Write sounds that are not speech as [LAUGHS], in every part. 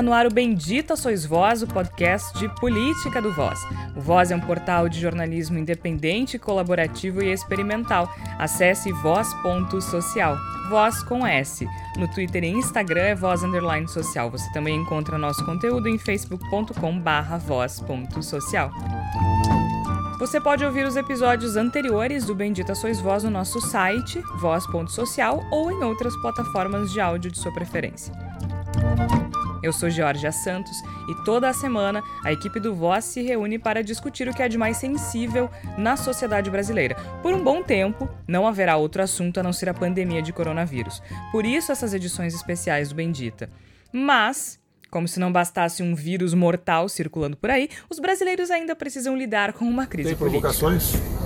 está no ar o Bendita Sois Voz, o podcast de política do Voz. O Voz é um portal de jornalismo independente, colaborativo e experimental. Acesse voz.social. Voz com S. No Twitter e Instagram é voz underline social. Você também encontra nosso conteúdo em facebook.com barra voz.social. Você pode ouvir os episódios anteriores do Bendita Sois Voz no nosso site, voz.social, ou em outras plataformas de áudio de sua preferência. Eu sou Georgia Santos e toda a semana a equipe do Voz se reúne para discutir o que é de mais sensível na sociedade brasileira. Por um bom tempo, não haverá outro assunto a não ser a pandemia de coronavírus. Por isso, essas edições especiais do Bendita. Mas como se não bastasse um vírus mortal circulando por aí, os brasileiros ainda precisam lidar com uma crise Tem política. provocações?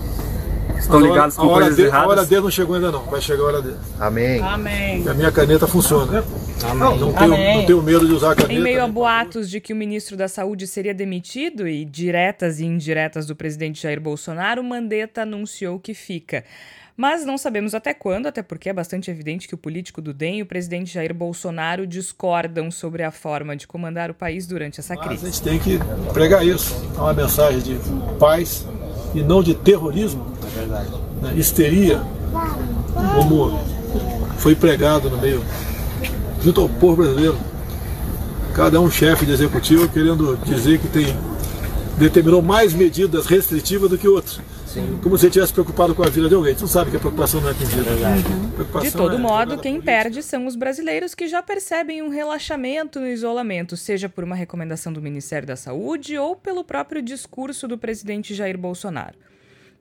Estão ligados com a hora coisas de, A erradas? hora dele não chegou ainda não, vai chegar a hora dele. Amém. Amém. E a minha caneta funciona. Amém. Não tenho, Amém. não tenho medo de usar a caneta. Em meio a boatos de que o ministro da Saúde seria demitido e diretas e indiretas do presidente Jair Bolsonaro, Mandetta anunciou que fica. Mas não sabemos até quando, até porque é bastante evidente que o político do DEM e o presidente Jair Bolsonaro discordam sobre a forma de comandar o país durante essa Mas a crise. gente tem que pregar isso. É uma mensagem de paz e não de terrorismo, né, histeria, como foi pregado no meio, junto ao povo brasileiro. Cada um chefe de executivo querendo dizer que tem determinou mais medidas restritivas do que outros. Como se ele estivesse preocupado com a vida de alguém. Gente não sabe que a preocupação não é com vida. Preocupação De todo é modo, quem perde são os brasileiros que já percebem um relaxamento no isolamento, seja por uma recomendação do Ministério da Saúde ou pelo próprio discurso do presidente Jair Bolsonaro.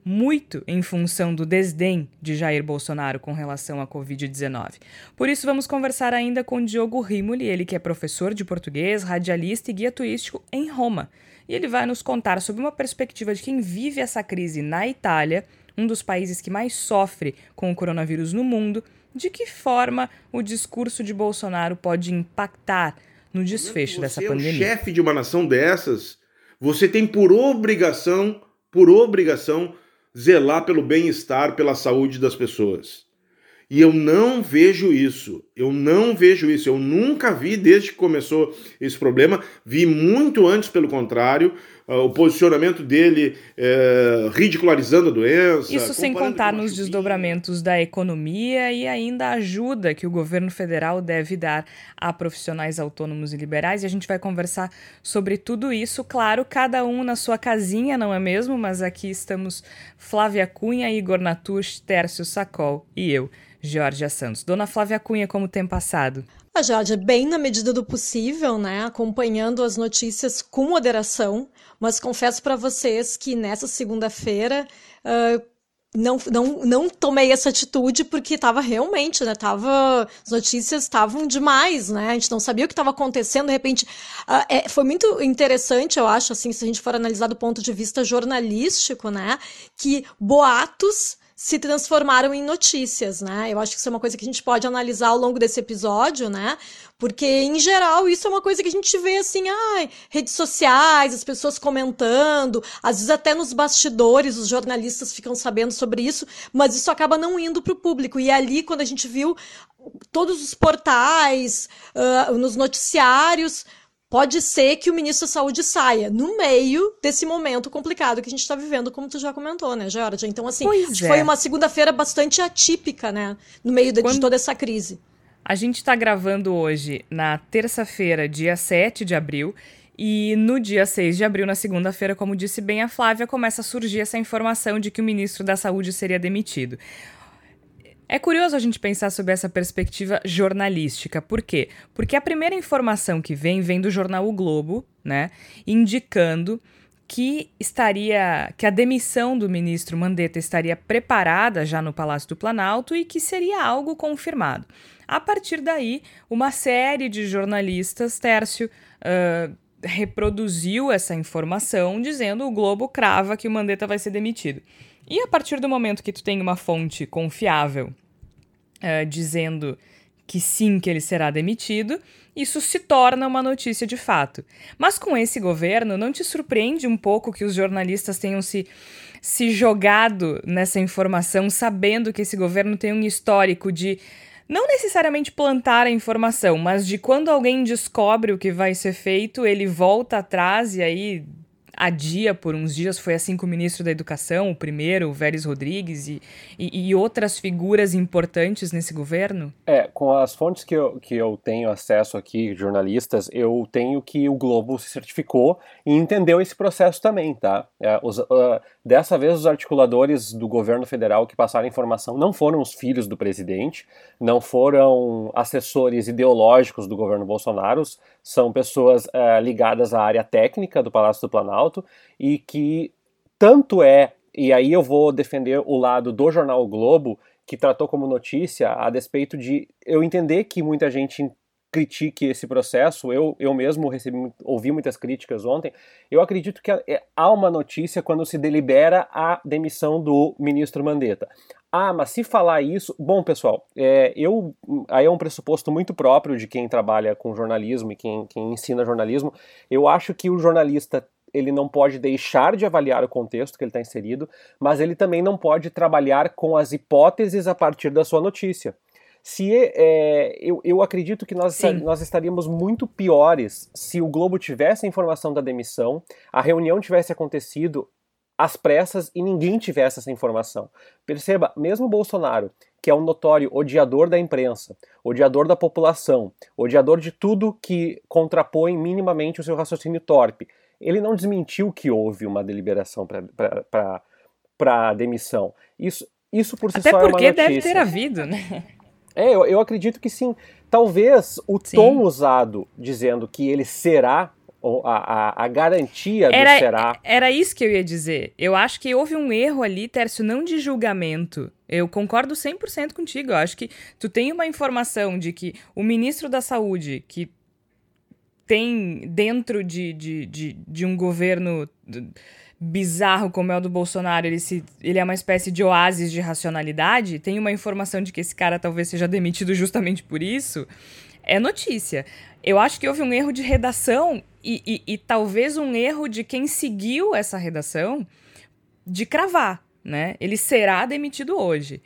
Muito em função do desdém de Jair Bolsonaro com relação à Covid-19. Por isso, vamos conversar ainda com Diogo Rimoli, ele que é professor de português, radialista e guia turístico em Roma. E ele vai nos contar sobre uma perspectiva de quem vive essa crise na Itália, um dos países que mais sofre com o coronavírus no mundo, de que forma o discurso de Bolsonaro pode impactar no desfecho dessa é o pandemia. chefe de uma nação dessas, você tem por obrigação, por obrigação, zelar pelo bem-estar, pela saúde das pessoas. E eu não vejo isso. Eu não vejo isso. Eu nunca vi desde que começou esse problema. Vi muito antes, pelo contrário, o posicionamento dele eh, ridicularizando a doença. Isso sem contar nos desdobramentos da economia e ainda a ajuda que o governo federal deve dar a profissionais autônomos e liberais. E a gente vai conversar sobre tudo isso, claro, cada um na sua casinha, não é mesmo? Mas aqui estamos Flávia Cunha, Igor Natush, Tércio Sacol e eu, Georgia Santos. Dona Flávia Cunha, como tem passado? A Jorge, bem na medida do possível, né, acompanhando as notícias com moderação, mas confesso para vocês que nessa segunda-feira ah, não, não, não tomei essa atitude porque estava realmente, né, tava, as notícias estavam demais, né, a gente não sabia o que estava acontecendo, de repente, ah, é, foi muito interessante, eu acho, assim, se a gente for analisar do ponto de vista jornalístico, né, que boatos se transformaram em notícias, né? Eu acho que isso é uma coisa que a gente pode analisar ao longo desse episódio, né? Porque, em geral, isso é uma coisa que a gente vê assim, ai, redes sociais, as pessoas comentando, às vezes até nos bastidores os jornalistas ficam sabendo sobre isso, mas isso acaba não indo para o público. E ali, quando a gente viu todos os portais, ah, nos noticiários, pode ser que o ministro da Saúde saia no meio desse momento complicado que a gente está vivendo, como tu já comentou, né, Georgia? Então, assim, é. foi uma segunda-feira bastante atípica, né, no meio de, de Quando- toda essa crise. A gente está gravando hoje na terça-feira, dia 7 de abril, e no dia 6 de abril, na segunda-feira, como disse bem a Flávia, começa a surgir essa informação de que o ministro da Saúde seria demitido. É curioso a gente pensar sobre essa perspectiva jornalística. Por quê? Porque a primeira informação que vem vem do jornal O Globo, né, indicando que estaria que a demissão do ministro Mandetta estaria preparada já no Palácio do Planalto e que seria algo confirmado. A partir daí, uma série de jornalistas, Tércio, ah, reproduziu essa informação dizendo o Globo crava que o Mandetta vai ser demitido. E a partir do momento que tu tem uma fonte confiável eh, dizendo que sim, que ele será demitido, isso se torna uma notícia de fato. Mas com esse governo, não te surpreende um pouco que os jornalistas tenham se, se jogado nessa informação, sabendo que esse governo tem um histórico de não necessariamente plantar a informação, mas de quando alguém descobre o que vai ser feito, ele volta atrás e aí adia por uns dias, foi assim com o ministro da Educação, o primeiro, o Vélez Rodrigues, e, e, e, outras figuras importantes nesse governo? É, com as fontes que eu, que eu tenho acesso aqui, jornalistas, eu tenho que o Globo se certificou e entendeu esse processo também, tá? É, os, uh, dessa vez, os articuladores do governo federal que passaram informação não foram os filhos do presidente, não foram assessores ideológicos do governo Bolsonaro, são pessoas uh, ligadas à área técnica do Palácio do Planalto e que tanto é, e aí eu vou defender o lado do jornal o Globo, que tratou como notícia a despeito de eu entender que muita gente critique esse processo, eu, eu mesmo recebi, ouvi muitas críticas ontem, eu acredito que é, há uma notícia quando se delibera a demissão do ministro Mandetta. Ah, mas se falar isso, bom pessoal, é, eu aí é um pressuposto muito próprio de quem trabalha com jornalismo e quem, quem ensina jornalismo. Eu acho que o jornalista ele não pode deixar de avaliar o contexto que ele está inserido, mas ele também não pode trabalhar com as hipóteses a partir da sua notícia. Se é, eu, eu acredito que nós, nós estaríamos muito piores se o Globo tivesse a informação da demissão, a reunião tivesse acontecido às pressas e ninguém tivesse essa informação. Perceba, mesmo Bolsonaro, que é um notório odiador da imprensa, odiador da população, odiador de tudo que contrapõe minimamente o seu raciocínio torpe, ele não desmentiu que houve uma deliberação para demissão. Isso, isso por si Até só é uma notícia. Até porque deve ter havido, né? É, eu, eu acredito que sim. Talvez o sim. tom usado dizendo que ele será a, a, a, garantia era, do será. Era isso que eu ia dizer. Eu acho que houve um erro ali, Tércio, não de julgamento. Eu concordo 100% contigo. Eu acho que tu tem uma informação de que o ministro da Saúde, que tem dentro de, de, de, de um governo bizarro como é o do Bolsonaro, ele, se, ele é uma espécie de oásis de racionalidade, tem uma informação de que esse cara talvez seja demitido justamente por isso, é notícia. Eu acho que houve um erro de redação e, e, e talvez um erro de quem seguiu essa redação de cravar, né? Ele será demitido hoje.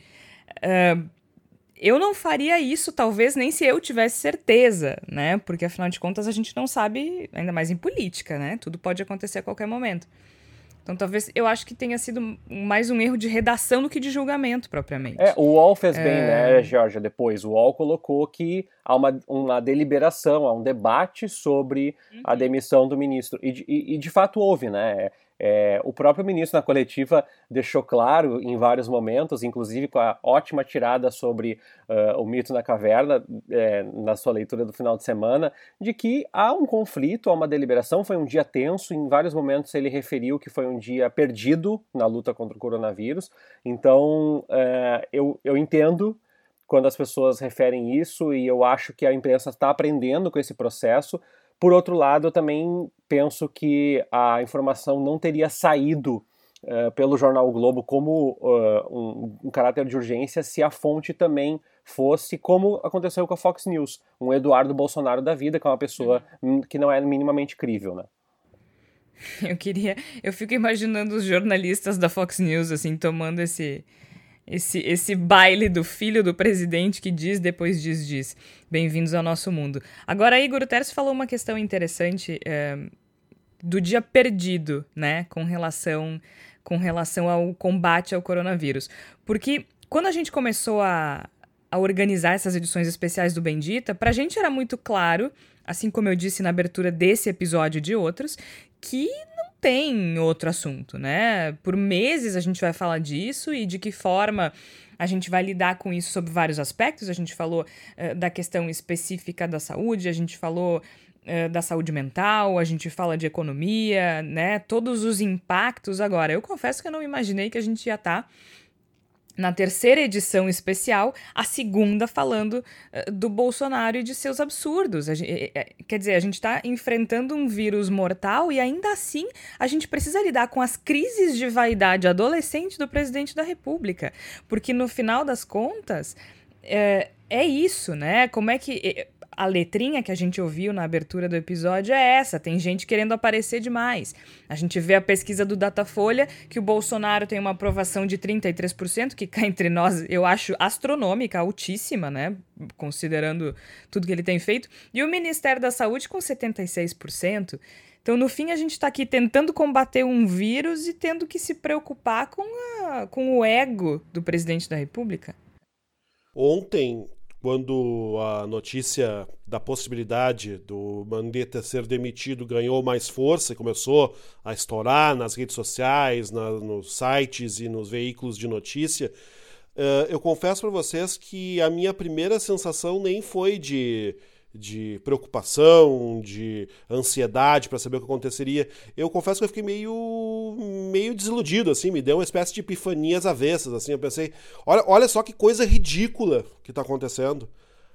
Uh, eu não faria isso, talvez, nem se eu tivesse certeza, né? Porque, afinal de contas, a gente não sabe, ainda mais em política, né? Tudo pode acontecer a qualquer momento. Então, talvez eu acho que tenha sido mais um erro de redação do que de julgamento, propriamente. É, o UOL fez é... bem, né, Georgia? Depois, o UOL colocou que há uma, uma deliberação, há um debate sobre uhum. a demissão do ministro. E, e, e, de fato houve, né? É, o próprio ministro na coletiva deixou claro em vários momentos, inclusive com a ótima tirada sobre uh, o mito na caverna, é, na sua leitura do final de semana, de que há um conflito, há uma deliberação. Foi um dia tenso, em vários momentos ele referiu que foi um dia perdido na luta contra o coronavírus. Então, uh, eu, eu entendo quando as pessoas referem isso e eu acho que a imprensa está aprendendo com esse processo por outro lado, eu também penso que a informação não teria saído uh, pelo jornal o Globo como uh, um, um, caráter de urgência se a fonte também fosse como aconteceu com a Fox News, um Eduardo Bolsonaro da vida, que é uma pessoa uhum. que não é minimamente crível, né? [LAUGHS] Eu queria, eu fico imaginando os jornalistas da Fox News assim tomando esse esse, esse baile do filho do presidente que diz, depois diz, diz. Bem-vindos ao nosso mundo. Agora, Igor Teres falou uma questão interessante é, do dia perdido, né, com relação, com relação ao combate ao coronavírus. Porque quando a gente começou a, a organizar essas edições especiais do Bendita, pra gente era muito claro, assim como eu disse na abertura desse episódio e de outros, que tem outro assunto, né? Por meses a gente vai falar disso e de que forma a gente vai lidar com isso sob vários aspectos. A gente falou uh, da questão específica da saúde, a gente falou uh, da saúde mental, a gente fala de economia, né? Todos os impactos. Agora, eu confesso que eu não imaginei que a gente ia estar. Tá na terceira edição especial, a segunda falando uh, do Bolsonaro e de seus absurdos. É, é, quer dizer, a gente está enfrentando um vírus mortal e ainda assim a gente precisa lidar com as crises de vaidade adolescente do presidente da República. Porque no final das contas, é, é isso, né? Como é que. A letrinha que a gente ouviu na abertura do episódio é essa: tem gente querendo aparecer demais. A gente vê a pesquisa do Datafolha que o Bolsonaro tem uma aprovação de 33%, que cá entre nós eu acho astronômica, altíssima, né? Considerando tudo que ele tem feito, e o Ministério da Saúde com 76%. Então, no fim, a gente está aqui tentando combater um vírus e tendo que se preocupar com, a, com o ego do presidente da República. Ontem, quando a notícia da possibilidade do Mandetta ser demitido ganhou mais força e começou a estourar nas redes sociais, na, nos sites e nos veículos de notícia, uh, eu confesso para vocês que a minha primeira sensação nem foi de de preocupação, de ansiedade para saber o que aconteceria. Eu confesso que eu fiquei meio meio desiludido assim, me deu uma espécie de epifanias avessas assim, eu pensei, olha, olha só que coisa ridícula que está acontecendo.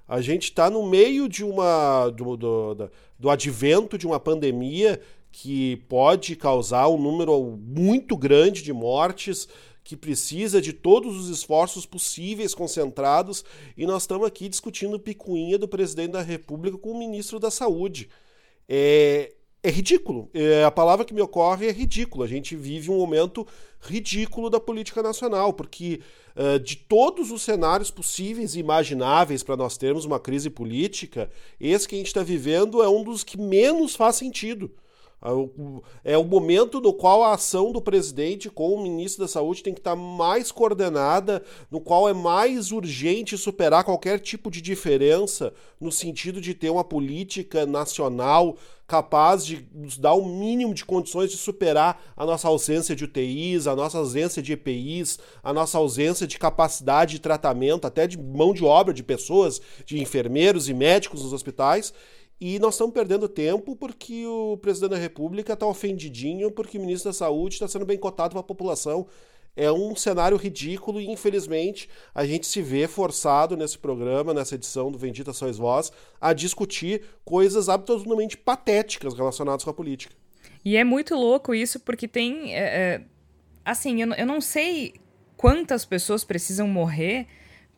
A gente está no meio de uma do, do, do, do advento de uma pandemia que pode causar um número muito grande de mortes, que precisa de todos os esforços possíveis concentrados e nós estamos aqui discutindo picuinha do presidente da República com o ministro da Saúde. É, é ridículo. É, a palavra que me ocorre é ridículo. A gente vive um momento ridículo da política nacional, porque uh, de todos os cenários possíveis e imagináveis para nós termos uma crise política, esse que a gente está vivendo é um dos que menos faz sentido. É o momento no qual a ação do presidente com o ministro da Saúde tem que estar mais coordenada, no qual é mais urgente superar qualquer tipo de diferença, no sentido de ter uma política nacional capaz de nos dar o mínimo de condições de superar a nossa ausência de UTIs, a nossa ausência de EPIs, a nossa ausência de capacidade de tratamento, até de mão de obra de pessoas, de enfermeiros e médicos nos hospitais. E nós estamos perdendo tempo porque o presidente da República está ofendidinho porque o ministro da Saúde está sendo bem cotado para a população. É um cenário ridículo e, infelizmente, a gente se vê forçado nesse programa, nessa edição do Vendita Sois Voz, a discutir coisas absolutamente patéticas relacionadas com a política. E é muito louco isso, porque tem. É, assim, eu, eu não sei quantas pessoas precisam morrer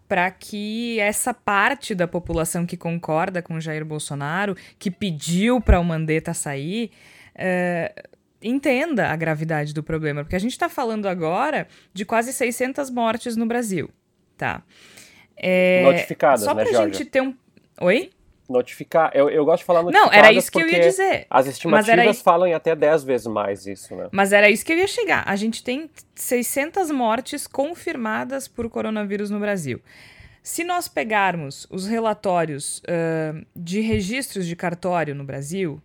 para que essa parte da população que concorda com Jair Bolsonaro, que pediu para o Mandetta sair, uh, entenda a gravidade do problema. Porque a gente está falando agora de quase 600 mortes no Brasil, tá? É, Notificadas, só né, pra gente ter um... Oi? Notificar. Eu, eu gosto de falar notificadas Não, era isso que eu ia dizer. As estimativas falam em até 10 vezes mais isso, né? Mas era isso que eu ia chegar. A gente tem 600 mortes confirmadas por coronavírus no Brasil. Se nós pegarmos os relatórios uh, de registros de cartório no Brasil,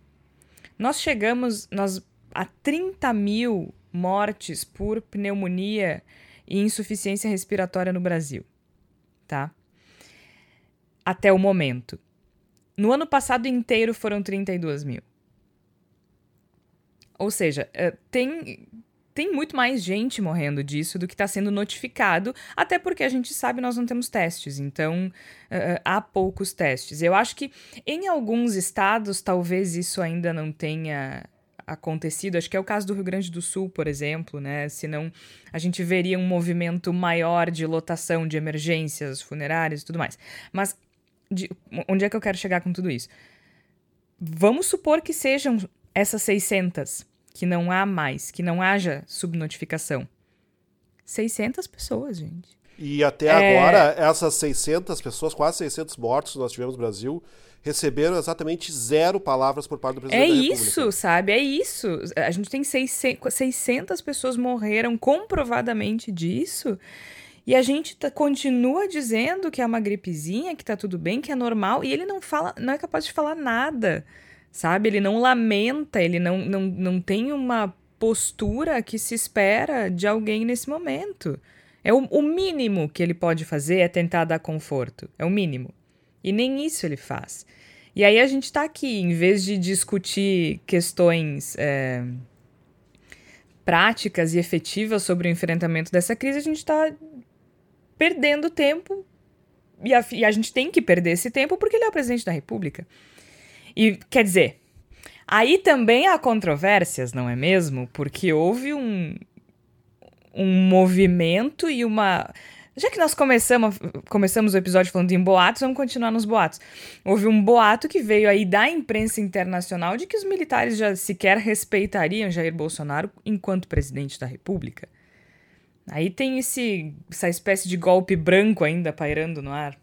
nós chegamos nós, a 30 mil mortes por pneumonia e insuficiência respiratória no Brasil. Tá? Até o momento. No ano passado inteiro foram 32 mil. Ou seja, eh, tem, tem muito mais gente morrendo disso do que está sendo notificado, até porque a gente sabe nós não temos testes, então uh, há poucos testes. Eu acho que em alguns estados talvez isso ainda não tenha acontecido. Acho que é o caso do Rio Grande do Sul, por exemplo, né? Senão a gente veria um movimento maior de lotação de emergências funerárias e tudo mais. Mas de, onde é que eu quero chegar com tudo isso? Vamos supor que sejam essas 600, que não há mais, que não haja subnotificação. 600 pessoas, gente. E até é... agora, essas 600 pessoas, quase 600 mortos que nós tivemos no Brasil, receberam exatamente zero palavras por parte do presidente é da República. É isso, sabe? É isso. A gente tem 600 pessoas morreram comprovadamente disso. E a gente tá, continua dizendo que é uma gripezinha, que tá tudo bem, que é normal, e ele não fala, não é capaz de falar nada, sabe? Ele não lamenta, ele não, não, não tem uma postura que se espera de alguém nesse momento. É o, o mínimo que ele pode fazer é tentar dar conforto. É o mínimo. E nem isso ele faz. E aí a gente está aqui, em vez de discutir questões é, práticas e efetivas sobre o enfrentamento dessa crise, a gente está perdendo tempo. E a, e a gente tem que perder esse tempo porque ele é o presidente da República. E quer dizer, aí também há controvérsias, não é mesmo? Porque houve um, um movimento e uma. Já que nós começamos, começamos o episódio falando em boatos, vamos continuar nos boatos. Houve um boato que veio aí da imprensa internacional de que os militares já sequer respeitariam Jair Bolsonaro enquanto presidente da República. Aí tem esse, essa espécie de golpe branco ainda pairando no ar.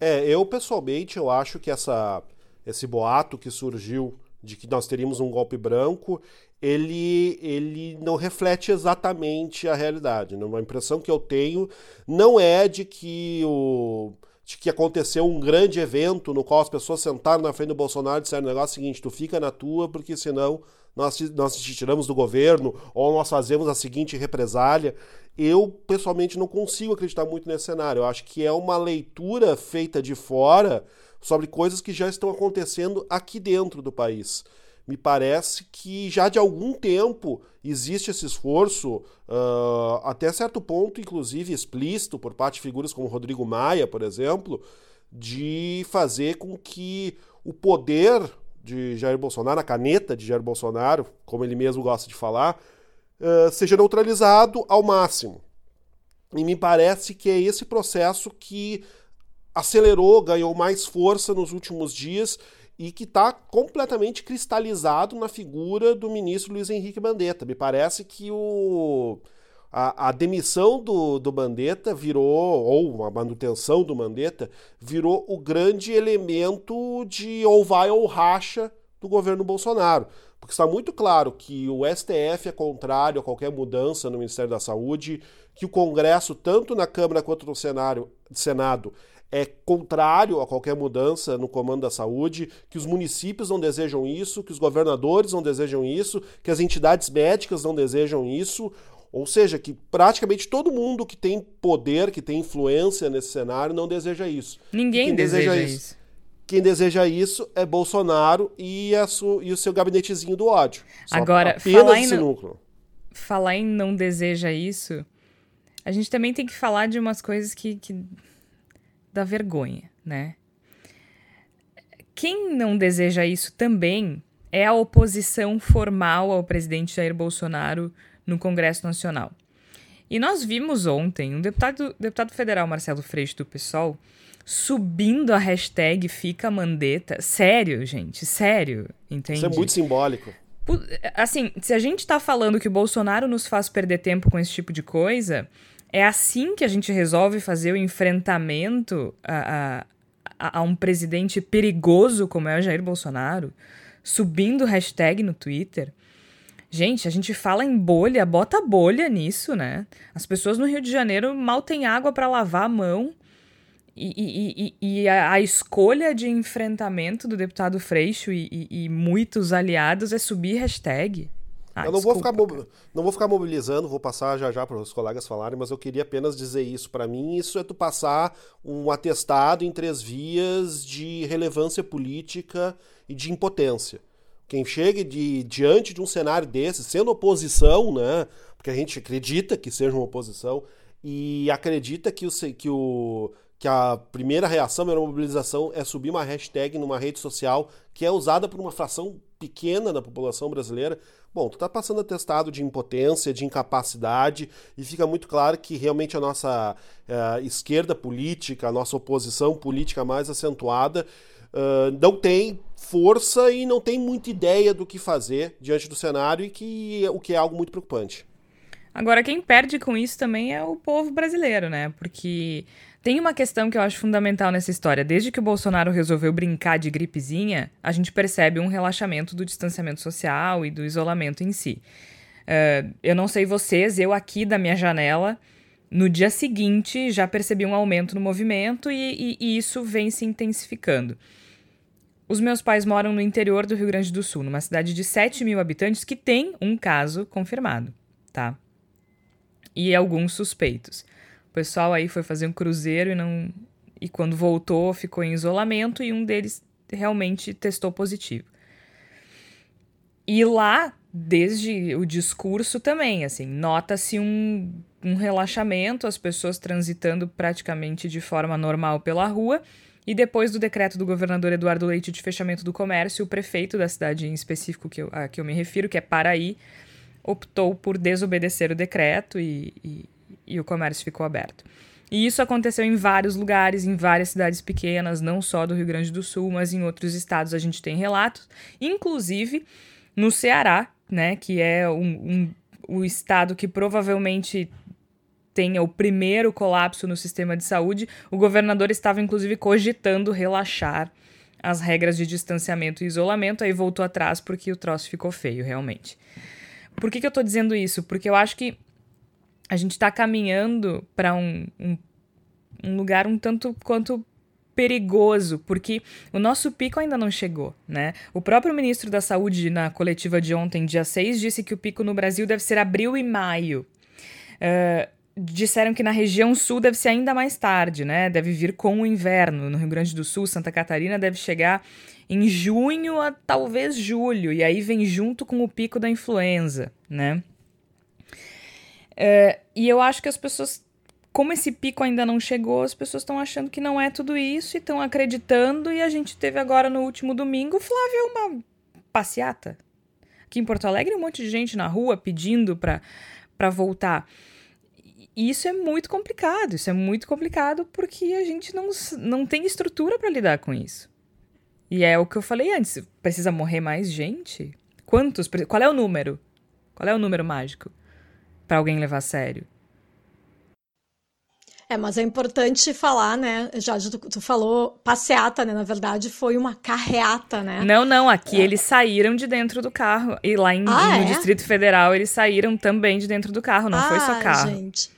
É, eu pessoalmente eu acho que essa, esse boato que surgiu de que nós teríamos um golpe branco, ele, ele não reflete exatamente a realidade. Né? Uma impressão que eu tenho não é de que o de que aconteceu um grande evento no qual as pessoas sentaram na frente do Bolsonaro e disseram o negócio seguinte, tu fica na tua, porque senão nós, nós te tiramos do governo, ou nós fazemos a seguinte represália. Eu, pessoalmente, não consigo acreditar muito nesse cenário. Eu acho que é uma leitura feita de fora sobre coisas que já estão acontecendo aqui dentro do país me parece que já de algum tempo existe esse esforço, uh, até certo ponto, inclusive explícito, por parte de figuras como Rodrigo Maia, por exemplo, de fazer com que o poder de Jair Bolsonaro, a caneta de Jair Bolsonaro, como ele mesmo gosta de falar, uh, seja neutralizado ao máximo. E me parece que é esse processo que acelerou, ganhou mais força nos últimos dias e que está completamente cristalizado na figura do ministro Luiz Henrique Mandetta. Me parece que o, a, a demissão do, do Mandetta virou, ou a manutenção do Mandetta, virou o grande elemento de ou vai ou racha do governo Bolsonaro. Porque está muito claro que o STF é contrário a qualquer mudança no Ministério da Saúde, que o Congresso, tanto na Câmara quanto no Senado, Senado, é contrário a qualquer mudança no comando da saúde, que os municípios não desejam isso, que os governadores não desejam isso, que as entidades médicas não desejam isso, ou seja, que praticamente todo mundo que tem poder, que tem influência nesse cenário não deseja isso. Ninguém deseja, deseja isso. isso. Quem deseja isso é Bolsonaro e, a su, e o seu gabinetezinho do ódio. Só Agora, falar em, núcleo. falar em não deseja isso, a gente também tem que falar de umas coisas que, que da vergonha, né? Quem não deseja isso também é a oposição formal ao presidente Jair Bolsonaro no Congresso Nacional. E nós vimos ontem um deputado, deputado federal, Marcelo Freixo, do PSOL, subindo a hashtag Fica Mandeta. Sério, gente, sério, entende? Isso é muito simbólico. Assim, se a gente tá falando que o Bolsonaro nos faz perder tempo com esse tipo de coisa, é assim que a gente resolve fazer o enfrentamento a, a, a um presidente perigoso como é o Jair Bolsonaro, subindo hashtag no Twitter. Gente, a gente fala em bolha, bota bolha nisso, né? As pessoas no Rio de Janeiro mal têm água para lavar a mão. E, e, e, e a, a, escolha de enfrentamento do deputado Freixo e, e, muitos aliados é subir hashtag. Ah, eu não vou, ficar não vou ficar mobilizando, vou passar já já para os colegas falarem, mas eu queria apenas dizer isso. Para mim, isso é tu passar um atestado em três vias de relevância política e de impotência. Quem chega de, diante de um cenário desse, sendo oposição, né? Porque a gente acredita que seja uma oposição e acredita que o, que o que a primeira reação, a mobilização é subir uma hashtag numa rede social que é usada por uma fração pequena da população brasileira, bom, tu tá passando atestado de impotência, de incapacidade, e fica muito claro que realmente a nossa uh, esquerda política, a nossa oposição política mais acentuada, uh, não tem força e não tem muita ideia do que fazer diante do cenário, e que o que é algo muito preocupante. Agora, quem perde com isso também é o povo brasileiro, né? Porque tem uma questão que eu acho fundamental nessa história. Desde que o Bolsonaro resolveu brincar de gripezinha, a gente percebe um relaxamento do distanciamento social e do isolamento em si. Uh, eu não sei vocês, eu aqui da minha janela, no dia seguinte já percebi um aumento no movimento e, e, e isso vem se intensificando. Os meus pais moram no interior do Rio Grande do Sul, numa cidade de 7 mil habitantes que tem um caso confirmado, tá? E alguns suspeitos pessoal aí foi fazer um cruzeiro e não e quando voltou ficou em isolamento e um deles realmente testou positivo. E lá, desde o discurso também, assim, nota-se um, um relaxamento, as pessoas transitando praticamente de forma normal pela rua. E depois do decreto do governador Eduardo Leite de fechamento do comércio, o prefeito da cidade em específico que eu, a que eu me refiro, que é Paraí, optou por desobedecer o decreto e, e e o comércio ficou aberto. E isso aconteceu em vários lugares, em várias cidades pequenas, não só do Rio Grande do Sul, mas em outros estados a gente tem relatos, inclusive no Ceará, né, que é um, um, o estado que provavelmente tenha o primeiro colapso no sistema de saúde, o governador estava inclusive cogitando relaxar as regras de distanciamento e isolamento, aí voltou atrás porque o troço ficou feio, realmente. Por que, que eu tô dizendo isso? Porque eu acho que a gente está caminhando para um, um, um lugar um tanto quanto perigoso, porque o nosso pico ainda não chegou, né? O próprio ministro da Saúde, na coletiva de ontem, dia 6, disse que o pico no Brasil deve ser abril e maio. Uh, disseram que na região sul deve ser ainda mais tarde, né? Deve vir com o inverno. No Rio Grande do Sul, Santa Catarina deve chegar em junho a talvez julho, e aí vem junto com o pico da influenza, né? É, e eu acho que as pessoas, como esse pico ainda não chegou, as pessoas estão achando que não é tudo isso e estão acreditando. E a gente teve agora no último domingo, Flávia, uma passeata. Aqui em Porto Alegre, um monte de gente na rua pedindo para voltar. E isso é muito complicado. Isso é muito complicado porque a gente não, não tem estrutura para lidar com isso. E é o que eu falei antes. Precisa morrer mais gente? Quantos? Qual é o número? Qual é o número mágico? Para alguém levar a sério. É, mas é importante falar, né? Já tu, tu, falou passeata, né? Na verdade, foi uma carreata, né? Não, não. Aqui é. eles saíram de dentro do carro. E lá em, ah, no é? Distrito Federal, eles saíram também de dentro do carro. Não ah, foi só ah, carro. Gente.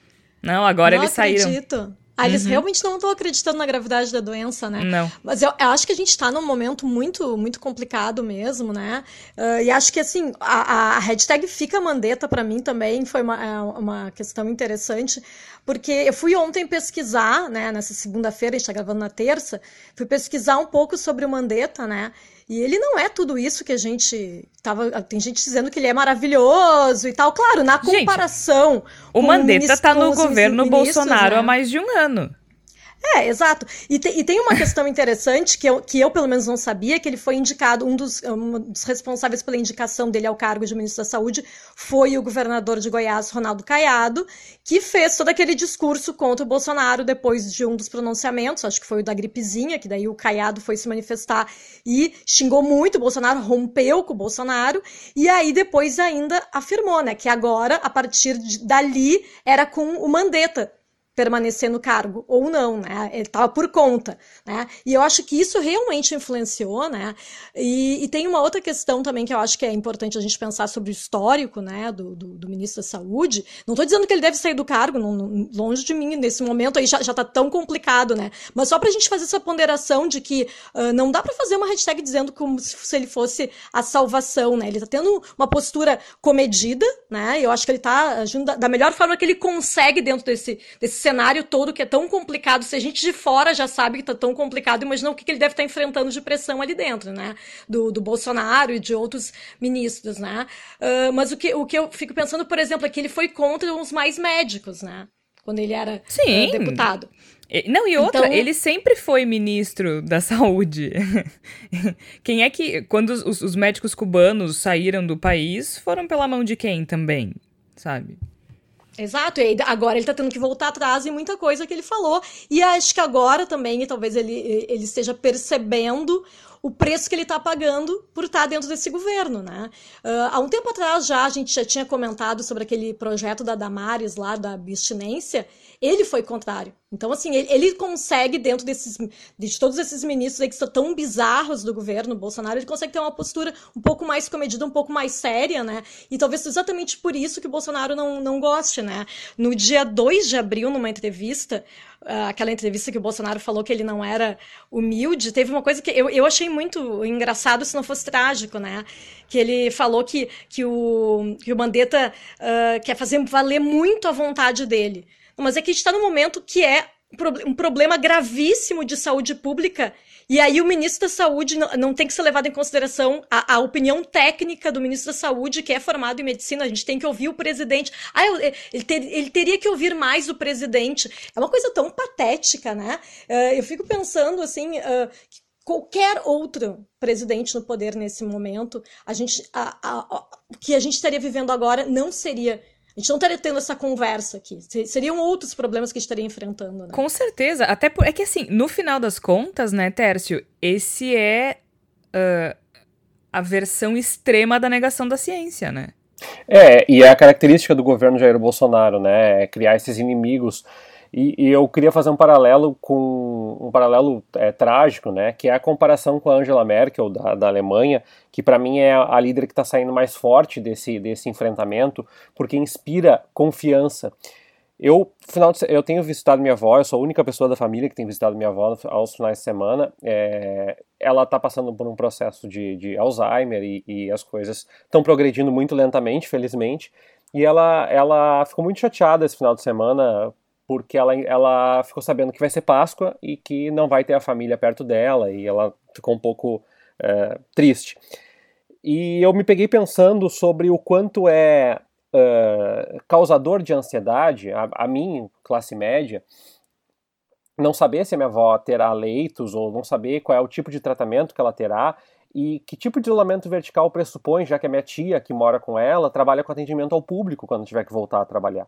Não, agora não eles acredito. saíram. Ah, eles uhum. realmente não estão acreditando na gravidade da doença, né? Não. Mas eu, eu acho que a gente está num momento muito, muito complicado mesmo, né? Uh, e acho que, assim, a, a hashtag Fica Mandeta, para mim, também foi uma, é, uma questão interessante, porque eu fui ontem pesquisar, né? Nessa segunda-feira, a gente está gravando na terça, fui pesquisar um pouco sobre o Mandetta, né? E ele não é tudo isso que a gente tava. Tem gente dizendo que ele é maravilhoso e tal. Claro, na comparação. Gente, o Mandetta está no governo Bolsonaro né? há mais de um ano. É, exato. E, te, e, tem uma questão interessante que eu, que eu, pelo menos, não sabia, que ele foi indicado, um dos, um dos, responsáveis pela indicação dele ao cargo de ministro da Saúde foi o governador de Goiás, Ronaldo Caiado, que fez todo aquele discurso contra o Bolsonaro depois de um dos pronunciamentos, acho que foi o da gripezinha, que daí o Caiado foi se manifestar e xingou muito o Bolsonaro, rompeu com o Bolsonaro, e aí depois ainda afirmou, né, que agora, a partir de, dali, era com o Mandetta, permanecer no cargo ou não, né? Ele estava por conta, né? E eu acho que isso realmente influenciou, né? E, e, tem uma outra questão também que eu acho que é importante a gente pensar sobre o histórico, né, do, do, do ministro da Saúde. Não estou dizendo que ele deve sair do cargo, não, não, longe de mim, nesse momento aí já, já tá tão complicado, né? Mas só para a gente fazer essa ponderação de que uh, não dá para fazer uma hashtag dizendo como se ele fosse a salvação, né? Ele está tendo uma postura comedida, né? Eu acho que ele está agindo da, da melhor forma que ele consegue dentro desse, desse cenário todo que é tão complicado. Se a gente de fora já sabe que tá tão complicado, imagina o que, que ele deve estar tá enfrentando de pressão ali dentro, né? Do, do Bolsonaro e de outros ministros, né? Uh, mas o que, o que eu fico pensando, por exemplo, é que ele foi contra os mais médicos, né? Quando ele era uh, deputado. Não, e outra, então... ele sempre foi ministro da [LAUGHS] saúde. quem é que. Quando os, os médicos cubanos saíram do país, foram pela mão de quem também, sabe? Exato, e agora ele tá tendo que voltar atrás em muita coisa que ele falou. E acho que agora também, talvez ele, ele esteja percebendo o preço que ele está pagando por estar tá dentro desse governo, né? Uh, há um tempo atrás já a gente já tinha comentado sobre aquele projeto da Damares lá da abstinência, ele foi contrário. Então, assim, ele, ele, consegue, dentro desses, de todos esses ministros aí que estão tão bizarros do governo Bolsonaro, ele consegue ter uma postura um pouco mais comedida, um pouco mais séria, né? E talvez exatamente por isso que o Bolsonaro não, não goste, né? No dia 2 de abril, numa entrevista, aquela entrevista que o Bolsonaro falou que ele não era humilde, teve uma coisa que eu, eu achei muito engraçado se não fosse trágico, né? Que ele falou que, que, o, que o Mandetta uh, quer fazer valer muito a vontade dele. Mas é que a gente está num momento que é um problema gravíssimo de saúde pública. E aí o ministro da Saúde não, não tem que ser levado em consideração a, a, opinião técnica do ministro da Saúde, que é formado em medicina. A gente tem que ouvir o presidente. Ah, eu, ele, ter, ele, teria que ouvir mais o presidente. É uma coisa tão patética, né? Uh, eu fico pensando assim. Uh, qualquer outro presidente no poder nesse momento, a gente, a, a, a, o que a gente estaria vivendo agora não seria A gente não estaria tendo essa conversa aqui. Seriam outros problemas que a gente estaria enfrentando, né? Com certeza. Até por... é que assim, no final das contas, né, Tércio, esse é uh, a versão extrema da negação da ciência, né? É, e é a característica do governo Jair Bolsonaro, né? É criar esses inimigos. E, e, eu queria fazer um paralelo com um paralelo é, trágico, né? Que é a comparação com a Angela Merkel da, da Alemanha, que para mim é a líder que está saindo mais forte desse, desse enfrentamento, porque inspira confiança. Eu, final de, eu tenho visitado minha avó, eu sou a única pessoa da família que tem visitado minha avó aos finais de semana. É, ela está passando por um processo de, de Alzheimer e, e as coisas estão progredindo muito lentamente, felizmente. E ela, ela ficou muito chateada esse final de semana porque ela, ela ficou sabendo que vai ser Páscoa e que não vai ter a família perto dela e ela ficou um pouco é, triste. E eu me peguei pensando sobre o quanto é uh, causador de ansiedade, a, a mim, classe média, não saber se a minha avó terá leitos ou não saber qual é o tipo de tratamento que ela terá e que tipo de isolamento vertical pressupõe, já que a minha tia, que mora com ela, trabalha com atendimento ao público quando tiver que voltar a trabalhar.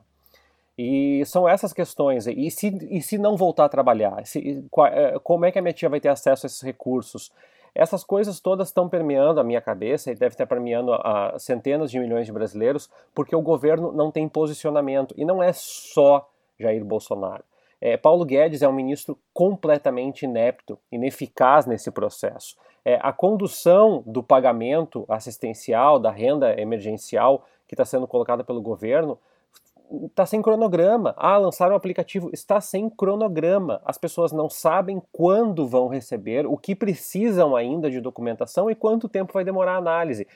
E são essas questões. E se, e se não voltar a trabalhar? Se, eh, como é que a minha tia vai ter acesso a esses recursos? Essas coisas todas estão permeando a minha cabeça e deve estar permeando a, a centenas de milhões de brasileiros, porque o governo não tem posicionamento. E não é só Jair Bolsonaro. É, Paulo Guedes é um ministro completamente inepto, ineficaz nesse processo. É, a condução do pagamento assistencial, da renda emergencial que está sendo colocada pelo governo, está sem cronograma. Ah, lançaram o aplicativo, está sem cronograma. As pessoas não sabem quando vão receber, o que precisam ainda de documentação e quanto tempo vai demorar a análise.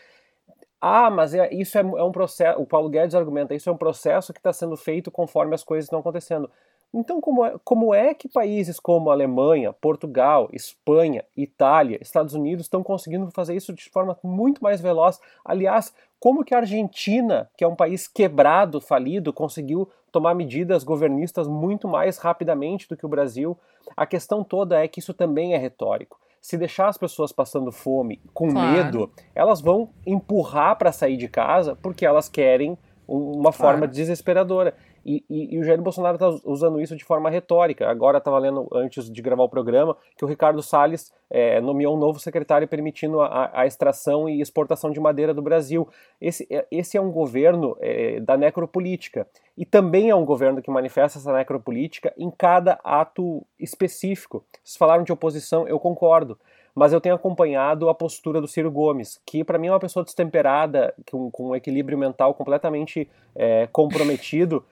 Ah, mas é, isso é, é um processo. O Paulo Guedes argumenta isso é um processo que está sendo feito conforme as coisas estão acontecendo. Então, como é, como é que países como Alemanha, Portugal, Espanha, Itália, Estados Unidos estão conseguindo fazer isso de forma muito mais veloz? Aliás, como que a Argentina, que é um país quebrado, falido, conseguiu tomar medidas governistas muito mais rapidamente do que o Brasil? A questão toda é que isso também é retórico. Se deixar as pessoas passando fome, com claro. medo, elas vão empurrar para sair de casa porque elas querem uma forma claro. desesperadora. E, e, e, o Jair Bolsonaro está usando isso de forma retórica. Agora estava lendo, antes de gravar o programa, que o Ricardo Salles é, nomeou um novo secretário permitindo a, a, extração e exportação de madeira do Brasil. Esse, é, esse é um governo é, da necropolítica. E também é um governo que manifesta essa necropolítica em cada ato específico. Vocês falaram de oposição, eu concordo mas eu tenho acompanhado a postura do Ciro Gomes, que para mim é uma pessoa destemperada, com, com um equilíbrio mental completamente é, comprometido,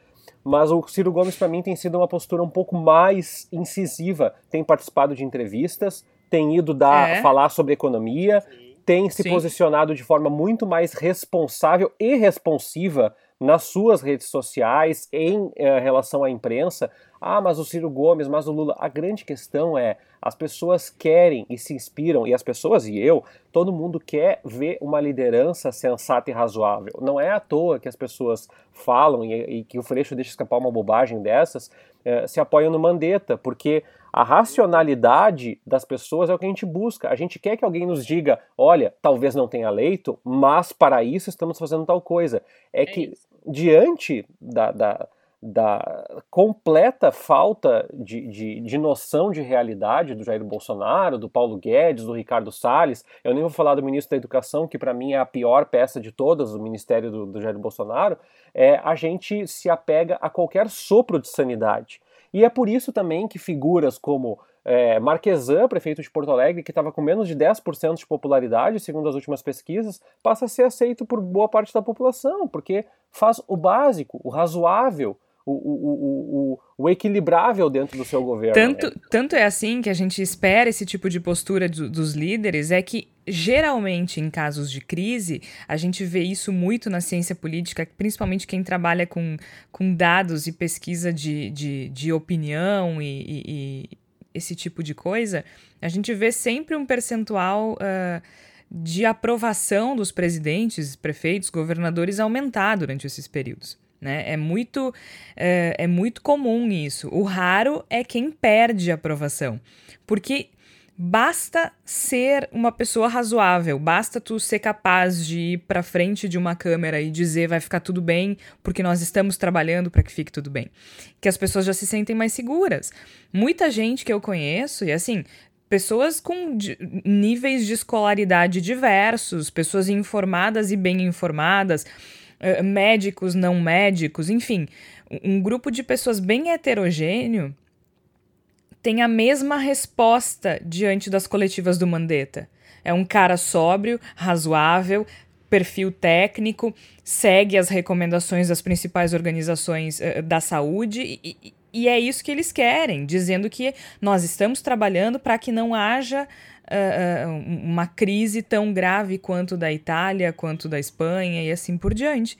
mas o Ciro Gomes para mim tem sido uma postura um pouco mais incisiva, tem participado de entrevistas, tem ido dar, é. falar sobre economia, tem se Sim. posicionado de forma muito mais responsável e responsiva nas suas redes sociais em eh, relação à imprensa. Ah, mas o Ciro Gomes, mas o Lula. A grande questão é as pessoas querem e se inspiram, e as pessoas e eu, todo mundo quer ver uma liderança sensata e razoável. Não é à toa que as pessoas falam e, e que o Freixo deixa escapar uma bobagem dessas, é, se apoiam no Mandetta, porque a racionalidade das pessoas é o que a gente busca. A gente quer que alguém nos diga: olha, talvez não tenha leito, mas para isso estamos fazendo tal coisa. É, é que, isso. diante da, da da completa falta de, de, de, noção de realidade do Jair Bolsonaro, do Paulo Guedes, do Ricardo Salles. Eu nem vou falar do ministro da Educação, que para mim é a pior peça de todas, o ministério do, do Jair Bolsonaro. É, a gente se apega a qualquer sopro de sanidade. E é por isso também que figuras como é, Marquesan, prefeito de Porto Alegre, que estava com menos de 10% de popularidade, segundo as últimas pesquisas, passa a ser aceito por boa parte da população, porque faz o básico, o razoável, o, o, o, o, equilibrável dentro do seu governo. Tanto, né? tanto é assim que a gente espera esse tipo de postura do, dos líderes, é que geralmente em casos de crise, a gente vê isso muito na ciência política, principalmente quem trabalha com, com dados e pesquisa de, de, de opinião e, e, e esse tipo de coisa, a gente vê sempre um percentual. Uh, de aprovação dos presidentes, prefeitos, governadores aumentar durante esses períodos. Né? É, muito, é, é muito comum isso. O raro é quem perde a aprovação. Porque basta ser uma pessoa razoável, basta tu ser capaz de ir para frente de uma câmera e dizer vai ficar tudo bem, porque nós estamos trabalhando para que fique tudo bem. Que as pessoas já se sentem mais seguras. Muita gente que eu conheço, e assim, pessoas com níveis de escolaridade diversos, pessoas informadas e bem informadas, uh, médicos, não médicos, enfim, um grupo de pessoas bem heterogêneo tem a mesma resposta diante das coletivas do Mandetta. É um cara sóbrio, razoável, perfil técnico, segue as recomendações das principais organizações uh, da saúde e, e, é isso que eles querem, dizendo que nós estamos trabalhando para que não haja uh, uma crise tão grave quanto da Itália, quanto da Espanha e assim por diante.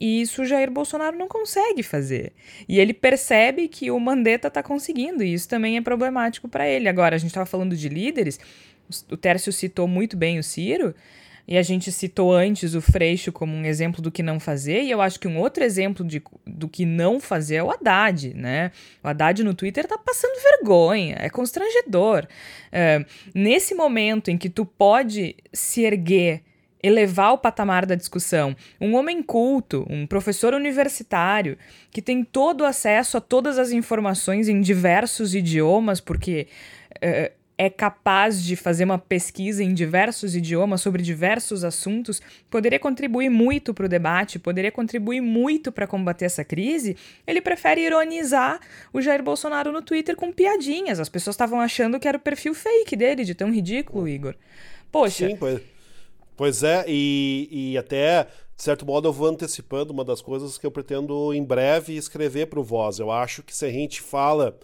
E isso Jair Bolsonaro não consegue fazer. E ele percebe que o Mandetta está conseguindo, e isso também é problemático para ele. Agora, a gente estava falando de líderes, o Tércio citou muito bem o Ciro, e a gente citou antes o Freixo como um exemplo do que não fazer, e eu acho que um outro exemplo de, do que não fazer é o Haddad, né? O Haddad no Twitter tá passando vergonha, é constrangedor. É, nesse momento em que tu pode se erguer elevar o patamar da discussão. Um homem culto, um professor universitário, que tem todo acesso a todas as informações em diversos idiomas, porque uh, é capaz de fazer uma pesquisa em diversos idiomas sobre diversos assuntos, poderia contribuir muito para o debate, poderia contribuir muito para combater essa crise, ele prefere ironizar o Jair Bolsonaro no Twitter com piadinhas. As pessoas estavam achando que era o perfil fake dele, de tão ridículo, Igor. Poxa. Sim, pois. Pois é, e, e até, de certo modo, eu vou antecipando uma das coisas que eu pretendo em breve escrever para o Voz. Eu acho que se a gente fala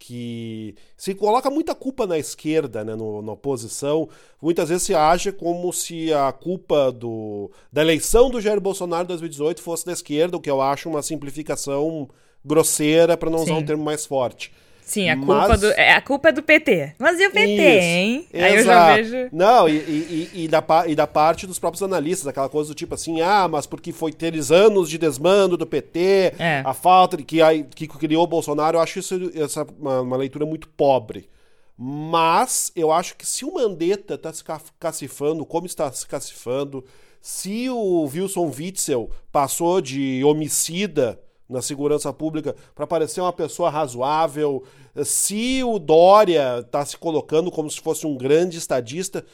que se coloca muita culpa na esquerda, né, no, na oposição, muitas vezes se age como se a culpa do, da eleição do Jair Bolsonaro em 2018 fosse da esquerda, o que eu acho uma simplificação grosseira, para não Sim. usar um termo mais forte. Sim, a culpa, Mas... do, é, a culpa é do PT. Mas e o PT, Isso, hein? Exato. Aí eu já vejo. Não, e, e, e, da, e da parte dos próprios analistas, aquela coisa do tipo assim, ah, mas porque foi teres anos de desmando do PT, é. a falta de que, que criou o Bolsonaro, eu acho isso essa, uma, uma leitura muito pobre. Mas eu acho que se o Mandetta está se cacifando, como está se cacifando, se o Wilson Witzel passou de homicida na segurança pública para parecer uma pessoa razoável. Se o Dória está se colocando como se fosse um grande estadista,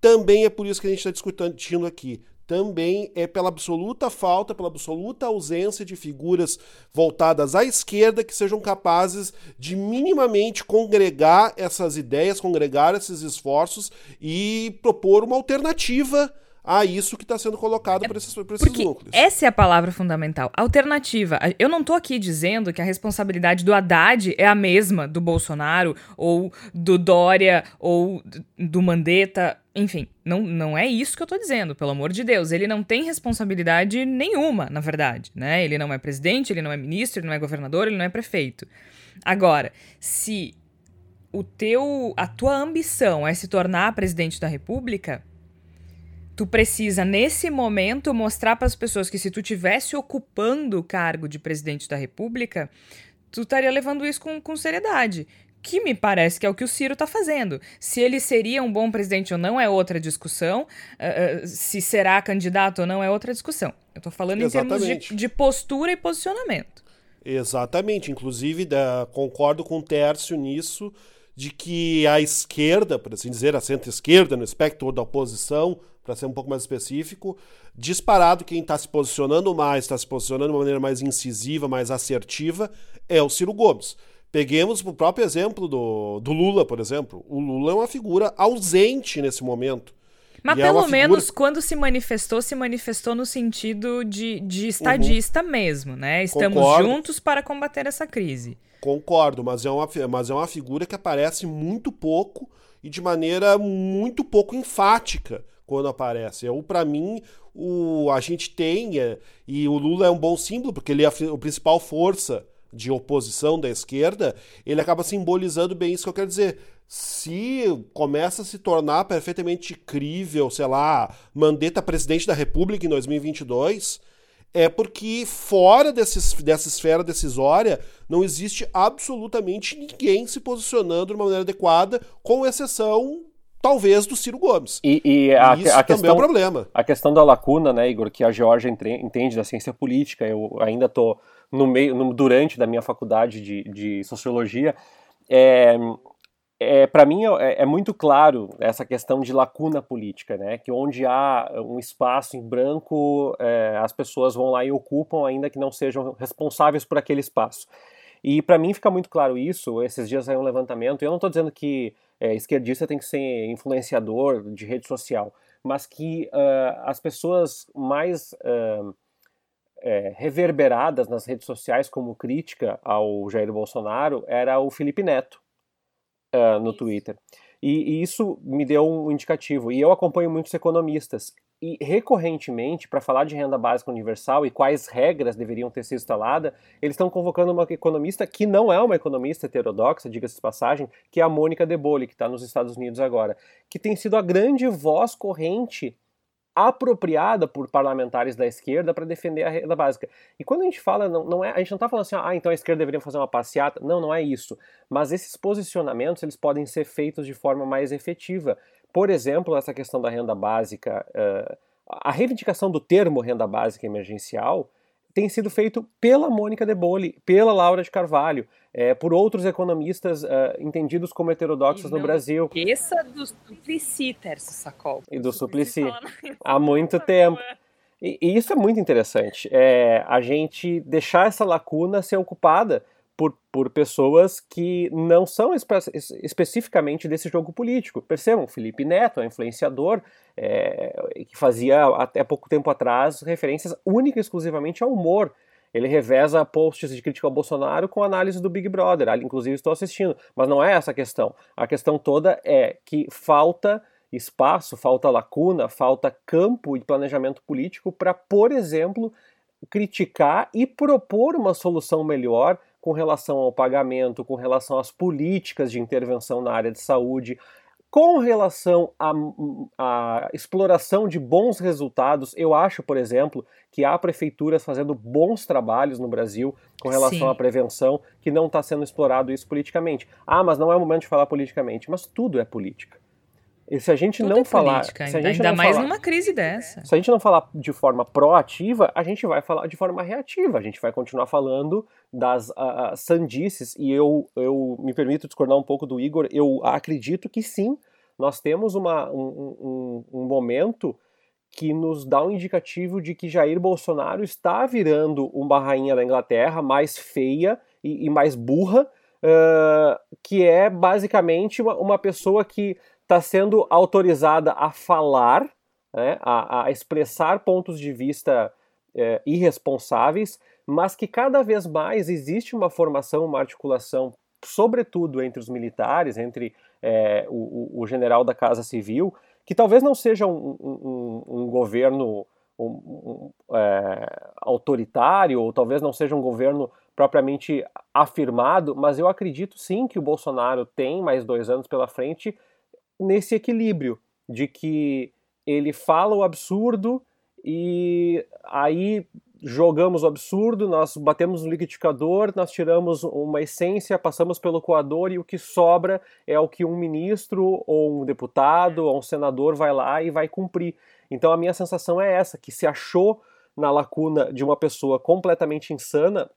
também é por isso que a gente está discutindo aqui. Também é pela absoluta falta, pela absoluta ausência de figuras voltadas à esquerda que sejam capazes de minimamente congregar essas ideias, congregar esses esforços e propor uma alternativa a isso que está sendo colocado é, por esses, por esses núcleos. Essa é a palavra fundamental. Alternativa. Eu não estou aqui dizendo que a responsabilidade do Haddad é a mesma do Bolsonaro, ou do Dória, ou do Mandetta. Enfim, não, não é isso que eu estou dizendo, pelo amor de Deus. Ele não tem responsabilidade nenhuma, na verdade. Né? Ele não é presidente, ele não é ministro, ele não é governador, ele não é prefeito. Agora, se o teu, a tua ambição é se tornar presidente da República, tu precisa, nesse momento, mostrar para as pessoas que se tu tivesse ocupando o cargo de presidente da República, tu estaria levando isso com, com seriedade. Que me parece que é o que o Ciro está fazendo. Se ele seria um bom presidente ou não é outra discussão. Uh, uh, se será candidato ou não é outra discussão. Eu estou falando Exatamente. em termos de, de, postura e posicionamento. Exatamente. Inclusive, da, concordo com o Tércio nisso, de que a esquerda, por assim dizer, a centro-esquerda, no espectro da oposição, para ser um pouco mais específico, disparado quem está se posicionando mais, está se posicionando de uma maneira mais incisiva, mais assertiva, é o Ciro Gomes. Peguemos o próprio exemplo do, do Lula, por exemplo. O Lula é uma figura ausente nesse momento. Mas e é pelo é menos figura... quando se manifestou, se manifestou no sentido de, de estadista uhum. mesmo, né? Estamos Concordo. juntos para combater essa crise. Concordo, mas é, uma, mas é uma figura que aparece muito pouco e de maneira muito pouco enfática quando aparece. Eu, para mim, o, a gente tem, é, e o Lula é um bom símbolo, porque ele é a, a principal força de oposição da esquerda, ele acaba simbolizando bem isso que eu quero dizer. Se começa a se tornar perfeitamente crível, sei lá, Mandetta presidente da República em 2022, é porque fora desses, dessa esfera decisória não existe absolutamente ninguém se posicionando de uma maneira adequada, com exceção talvez do Ciro Gomes. E, e a, Isso a também questão, é um problema. A questão da lacuna, né, Igor, que a Georgia entende da ciência política, eu ainda estou no meio, no, durante da minha faculdade de, de sociologia, é, é, para mim é, é, muito claro essa questão de lacuna política, né? Que onde há um espaço em branco, é, as pessoas vão lá e ocupam, ainda que não sejam responsáveis por aquele espaço. E para mim fica muito claro isso. Esses dias saiu um levantamento. Eu não estou dizendo que é, esquerdista tem que ser influenciador de rede social, mas que uh, as pessoas mais uh, é, reverberadas nas redes sociais como crítica ao Jair Bolsonaro era o Felipe Neto uh, no Twitter. E, e, isso me deu um indicativo. E eu acompanho muitos economistas. E recorrentemente, para falar de renda básica universal e quais regras deveriam ter sido instaladas, eles estão convocando uma economista que não é uma economista heterodoxa, diga-se de passagem, que é a Mônica De que está nos Estados Unidos agora, que tem sido a grande voz corrente apropriada por parlamentares da esquerda para defender a renda básica. E quando a gente fala, não, não é, a gente não está falando assim, ah, então a esquerda deveria fazer uma passeata. Não, não é isso. Mas esses posicionamentos eles podem ser feitos de forma mais efetiva. Por exemplo, essa questão da renda básica, uh, a reivindicação do termo renda básica emergencial tem sido feito pela Mônica de Bolle, pela Laura de Carvalho, é, por outros economistas uh, entendidos como heterodoxos no Brasil. Esqueça do Suplicy, Tércio Sacol. E do Suplicy. Há muito tempo. E, e, isso é muito interessante. É, a gente deixar essa lacuna ser ocupada por, por pessoas que não são espe especificamente desse jogo político. Percebam, Felipe Neto é influenciador é, que fazia até pouco tempo atrás referências única e exclusivamente ao humor. Ele reveza posts de crítica ao Bolsonaro com análise do Big Brother. Inclusive, estou assistindo. Mas não é essa a questão. A questão toda é que falta espaço, falta lacuna, falta campo e planejamento político para, por exemplo, criticar e propor uma solução melhor com relação ao pagamento, com relação às políticas de intervenção na área de saúde, com relação à, exploração de bons resultados, eu acho, por exemplo, que há prefeituras fazendo bons trabalhos no Brasil com relação Sim. à prevenção, que não está sendo explorado isso politicamente. Ah, mas não é o momento de falar politicamente. Mas tudo é política. E se a gente Tudo não é falar. Política, se a gente ainda mais falar, numa crise dessa. Se a gente não falar de forma proativa, a gente vai falar de forma reativa. A gente vai continuar falando das uh, sandices. E eu, eu me permito discordar um pouco do Igor. Eu acredito que sim, nós temos uma, um, um, um momento que nos dá um indicativo de que Jair Bolsonaro está virando uma rainha da Inglaterra mais feia e, e mais burra, uh, que é basicamente uma, uma pessoa que está sendo autorizada a falar, né, a, a, expressar pontos de vista é, irresponsáveis, mas que cada vez mais existe uma formação, uma articulação, sobretudo entre os militares, entre é, o, o, general da Casa Civil, que talvez não seja um, um, um governo um, é, autoritário, ou talvez não seja um governo propriamente afirmado, mas eu acredito sim que o Bolsonaro tem mais dois anos pela frente nesse equilíbrio de que ele fala o absurdo e aí jogamos o absurdo, nós batemos no liquidificador, nós tiramos uma essência, passamos pelo coador e o que sobra é o que um ministro ou um deputado ou um senador vai lá e vai cumprir. Então a minha sensação é essa, que se achou na lacuna de uma pessoa completamente insana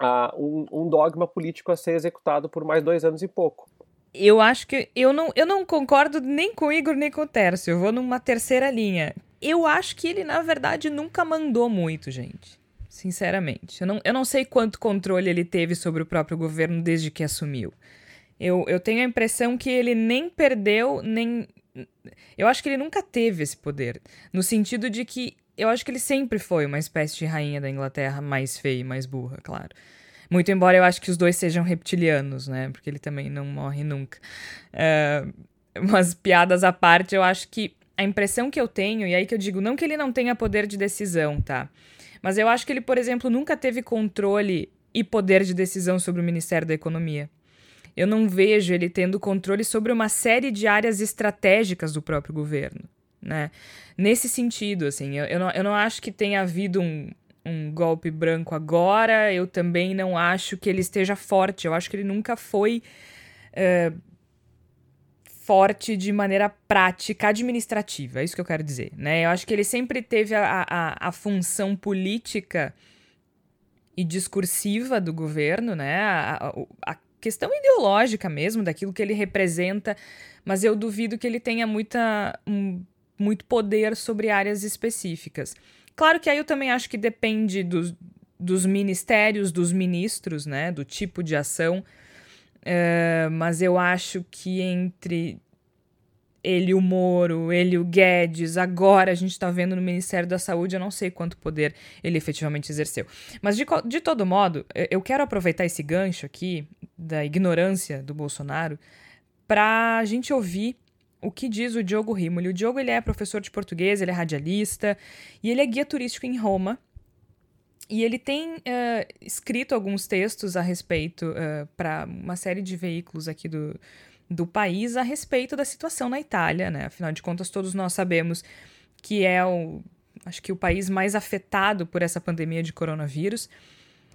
uh, um, um dogma político a ser executado por mais dois anos e pouco eu acho que eu não, eu não concordo nem com o Igor nem com o Tércio. Eu vou numa terceira linha. Eu acho que ele, na verdade, nunca mandou muito, gente. Sinceramente. Eu não, eu não sei quanto controle ele teve sobre o próprio governo desde que assumiu. Eu, eu tenho a impressão que ele nem perdeu, nem. Eu acho que ele nunca teve esse poder. No sentido de que eu acho que ele sempre foi uma espécie de rainha da Inglaterra mais feia e mais burra, claro. Muito embora eu acho que os dois sejam reptilianos, né? Porque ele também não morre nunca. Uh, umas piadas à parte, eu acho que a impressão que eu tenho, e aí que eu digo, não que ele não tenha poder de decisão, tá? Mas eu acho que ele, por exemplo, nunca teve controle e poder de decisão sobre o Ministério da Economia. Eu não vejo ele tendo controle sobre uma série de áreas estratégicas do próprio governo. né? Nesse sentido, assim, eu, eu, não, eu não acho que tenha havido um, um golpe branco agora, eu também não acho que ele esteja forte, eu acho que ele nunca foi uh, forte de maneira prática, administrativa, é isso que eu quero dizer, né? Eu acho que ele sempre teve a, a, a função política e discursiva do governo, né? A, a, a, questão ideológica mesmo, daquilo que ele representa, mas eu duvido que ele tenha muita, um, muito poder sobre áreas específicas. Claro que aí eu também acho que depende dos, dos ministérios, dos ministros, né? Do tipo de ação. Uh, mas eu acho que entre ele o Moro, ele o Guedes, agora a gente está vendo no Ministério da Saúde, eu não sei quanto poder ele efetivamente exerceu. Mas de, de todo modo, eu quero aproveitar esse gancho aqui da ignorância do Bolsonaro para a gente ouvir o que diz o Diogo Rimoli. O Diogo ele é professor de português, ele é radialista e ele é guia turístico em Roma. E ele tem uh, escrito alguns textos a respeito uh, para uma série de veículos aqui do, do país a respeito da situação na Itália, né? Afinal de contas, todos nós sabemos que é o, acho que o país mais afetado por essa pandemia de coronavírus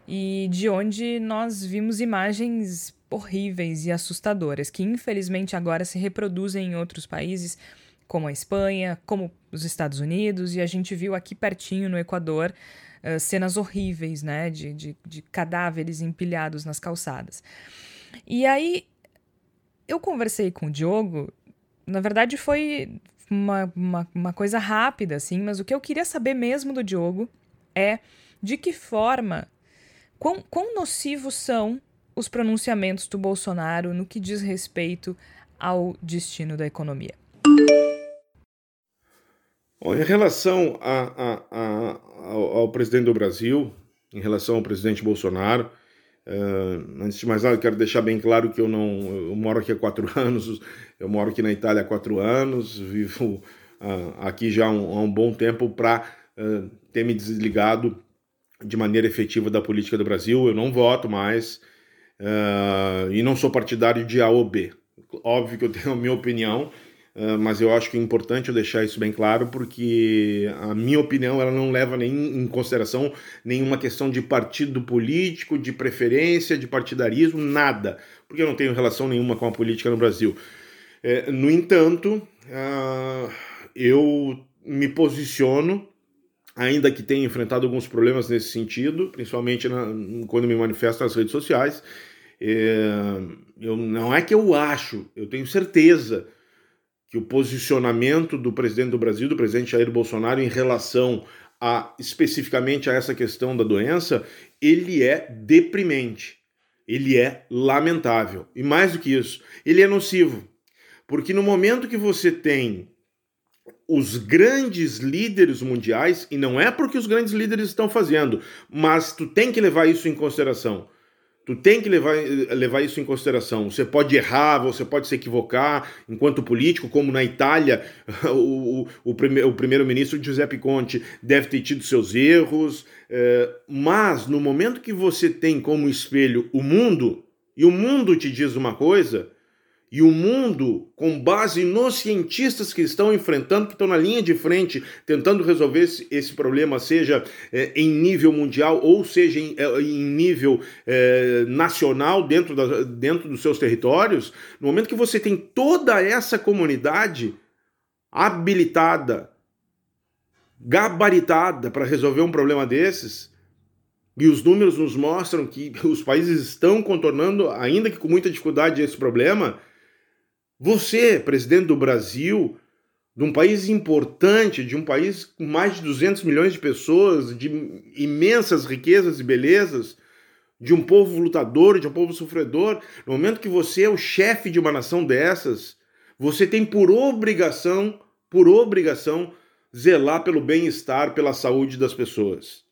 e de onde nós vimos imagens horríveis e assustadoras que infelizmente agora se reproduzem em outros países, como a Espanha, como os Estados Unidos, e a gente viu aqui pertinho no Equador uh, cenas horríveis, né, de, de, de cadáveres empilhados nas calçadas. E aí eu conversei com o Diogo, na verdade foi uma, uma, uma coisa rápida, assim, mas o que eu queria saber mesmo do Diogo é de que forma, quão, quão nocivos são os pronunciamentos do Bolsonaro no que diz respeito ao destino da economia. Bom, em relação a, a, a, ao, ao, presidente do Brasil, em relação ao presidente Bolsonaro, uh, antes de mais nada, quero deixar bem claro que eu não eu moro aqui há quatro [LAUGHS] anos, eu moro aqui na Itália há quatro anos, vivo uh, aqui já há um, há um bom tempo para uh, ter me desligado de maneira efetiva da política do Brasil. Eu não voto mais, Uh, e não sou partidário de A ou B. Óbvio que eu tenho a minha opinião, uh, mas eu acho que é importante eu deixar isso bem claro, porque a minha opinião ela não leva nem em consideração nenhuma questão de partido político, de preferência, de partidarismo, nada, porque eu não tenho relação nenhuma com a política no Brasil. É, no entanto, uh, eu me posiciono ainda que tenha enfrentado alguns problemas nesse sentido, principalmente na, quando me manifesto nas redes sociais, eu, não é que eu acho, eu tenho certeza que o posicionamento do presidente do Brasil, do presidente Jair Bolsonaro, em relação a especificamente a essa questão da doença, ele é deprimente, ele é lamentável. E mais do que isso, ele é nocivo. Porque no momento que você tem os grandes líderes mundiais, e não é porque os grandes líderes estão fazendo, mas tu tem que levar isso em consideração Tu tem que levar, levar isso em consideração. Você pode errar, você pode se equivocar enquanto político, como na Itália, [LAUGHS] o, o, o, prime, o primeiro-ministro Giuseppe Conte deve ter tido seus erros, é, mas no momento que você tem como espelho o mundo, e o mundo te diz uma coisa, e o mundo, com base nos cientistas que estão enfrentando, que estão na linha de frente, tentando resolver esse, esse problema, seja é, em nível mundial ou seja em, é, em nível é, nacional, dentro, da, dentro dos seus territórios, no momento que você tem toda essa comunidade habilitada, gabaritada para resolver um problema desses, e os números nos mostram que [LAUGHS] os países estão contornando, ainda que com muita dificuldade, esse problema você, presidente do Brasil, de um país importante, de um país com mais de 200 milhões de pessoas, de imensas riquezas e belezas, de um povo lutador, de um povo sofredor, no momento que você é o chefe de uma nação dessas, você tem por obrigação, por obrigação, zelar pelo bem-estar, pela saúde das pessoas.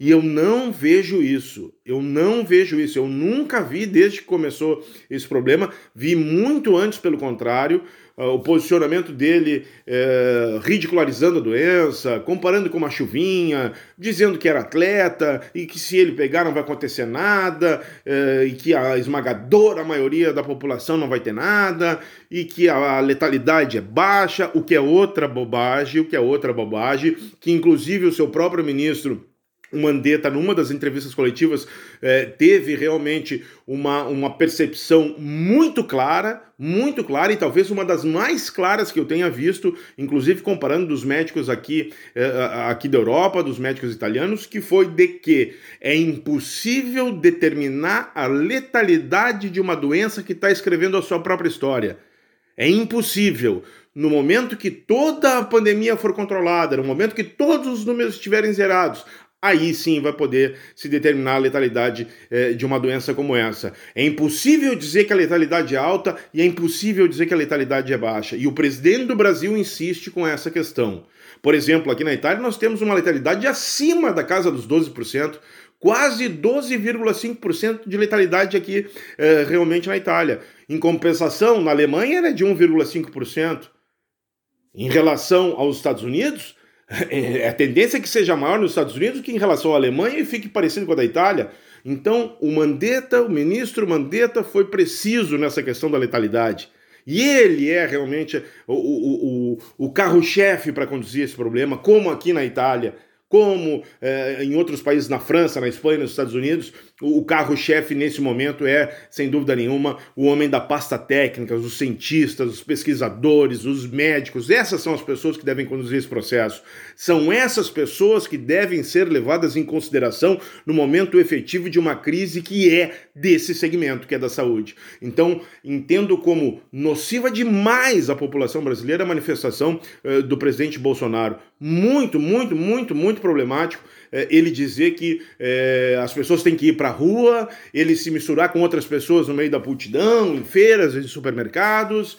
E eu não vejo isso. Eu não vejo isso. Eu nunca vi desde que começou esse problema. Vi muito antes, pelo contrário. Uh, o posicionamento dele uh, ridicularizando a doença, comparando com uma chuvinha, dizendo que era atleta e que se ele pegar não vai acontecer nada, uh, e que a esmagadora maioria da população não vai ter nada, e que a letalidade é baixa, o que é outra bobagem, o que é outra bobagem, que inclusive o seu próprio ministro o Mandetta, numa das entrevistas coletivas, eh, teve realmente uma, uma percepção muito clara, muito clara, e talvez uma das mais claras que eu tenha visto, inclusive comparando dos médicos aqui, eh, aqui da Europa, dos médicos italianos, que foi de que é impossível determinar a letalidade de uma doença que está escrevendo a sua própria história. É impossível. No momento que toda a pandemia for controlada, no momento que todos os números estiverem zerados, aí sim vai poder se determinar a letalidade eh, de uma doença como essa. É impossível dizer que a letalidade é alta e é impossível dizer que a letalidade é baixa. E o presidente do Brasil insiste com essa questão. Por exemplo, aqui na Itália nós temos uma letalidade acima da casa dos 12%, quase 12,5% de letalidade aqui eh, realmente na Itália. Em compensação, na Alemanha era de 1,5%. Em relação aos Estados Unidos, [LAUGHS] é, a tendência é que seja maior nos Estados Unidos que em relação à Alemanha e fique parecido com a da Itália. Então, o Mandetta, o ministro Mandetta, foi preciso nessa questão da letalidade. E ele é realmente o, o, o, o carro-chefe para conduzir esse problema, como aqui na Itália como é, em outros países, na França, na Espanha, nos Estados Unidos, o carro-chefe nesse momento é, sem dúvida nenhuma, o homem da pasta técnica, os cientistas, os pesquisadores, os médicos. Essas são as pessoas que devem conduzir esse processo. São essas pessoas que devem ser levadas em consideração no momento efetivo de uma crise que é desse segmento, que é da saúde. Então, entendo como nociva demais à população brasileira a manifestação uh, do presidente Bolsonaro. Muito, muito, muito, muito problemático uh, ele dizer que uh, as pessoas têm que ir para a rua, ele se misturar com outras pessoas no meio da multidão, em feiras, em supermercados.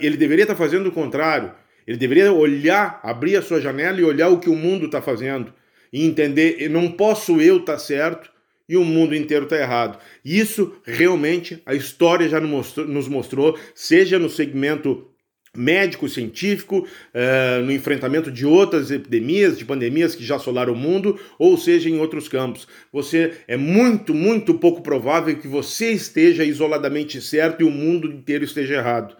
ele deveria estar fazendo o contrário. Ele deveria olhar, abrir a sua janela e olhar o que o mundo está fazendo e entender, não posso eu estar tá certo e o mundo inteiro está errado. Isso realmente a história já nos mostrou, seja no segmento médico-científico, uh, no enfrentamento de outras epidemias, de pandemias que já assolaram o mundo, ou seja, em outros campos. Você é muito, muito pouco provável que você esteja isoladamente certo e o mundo inteiro esteja errado.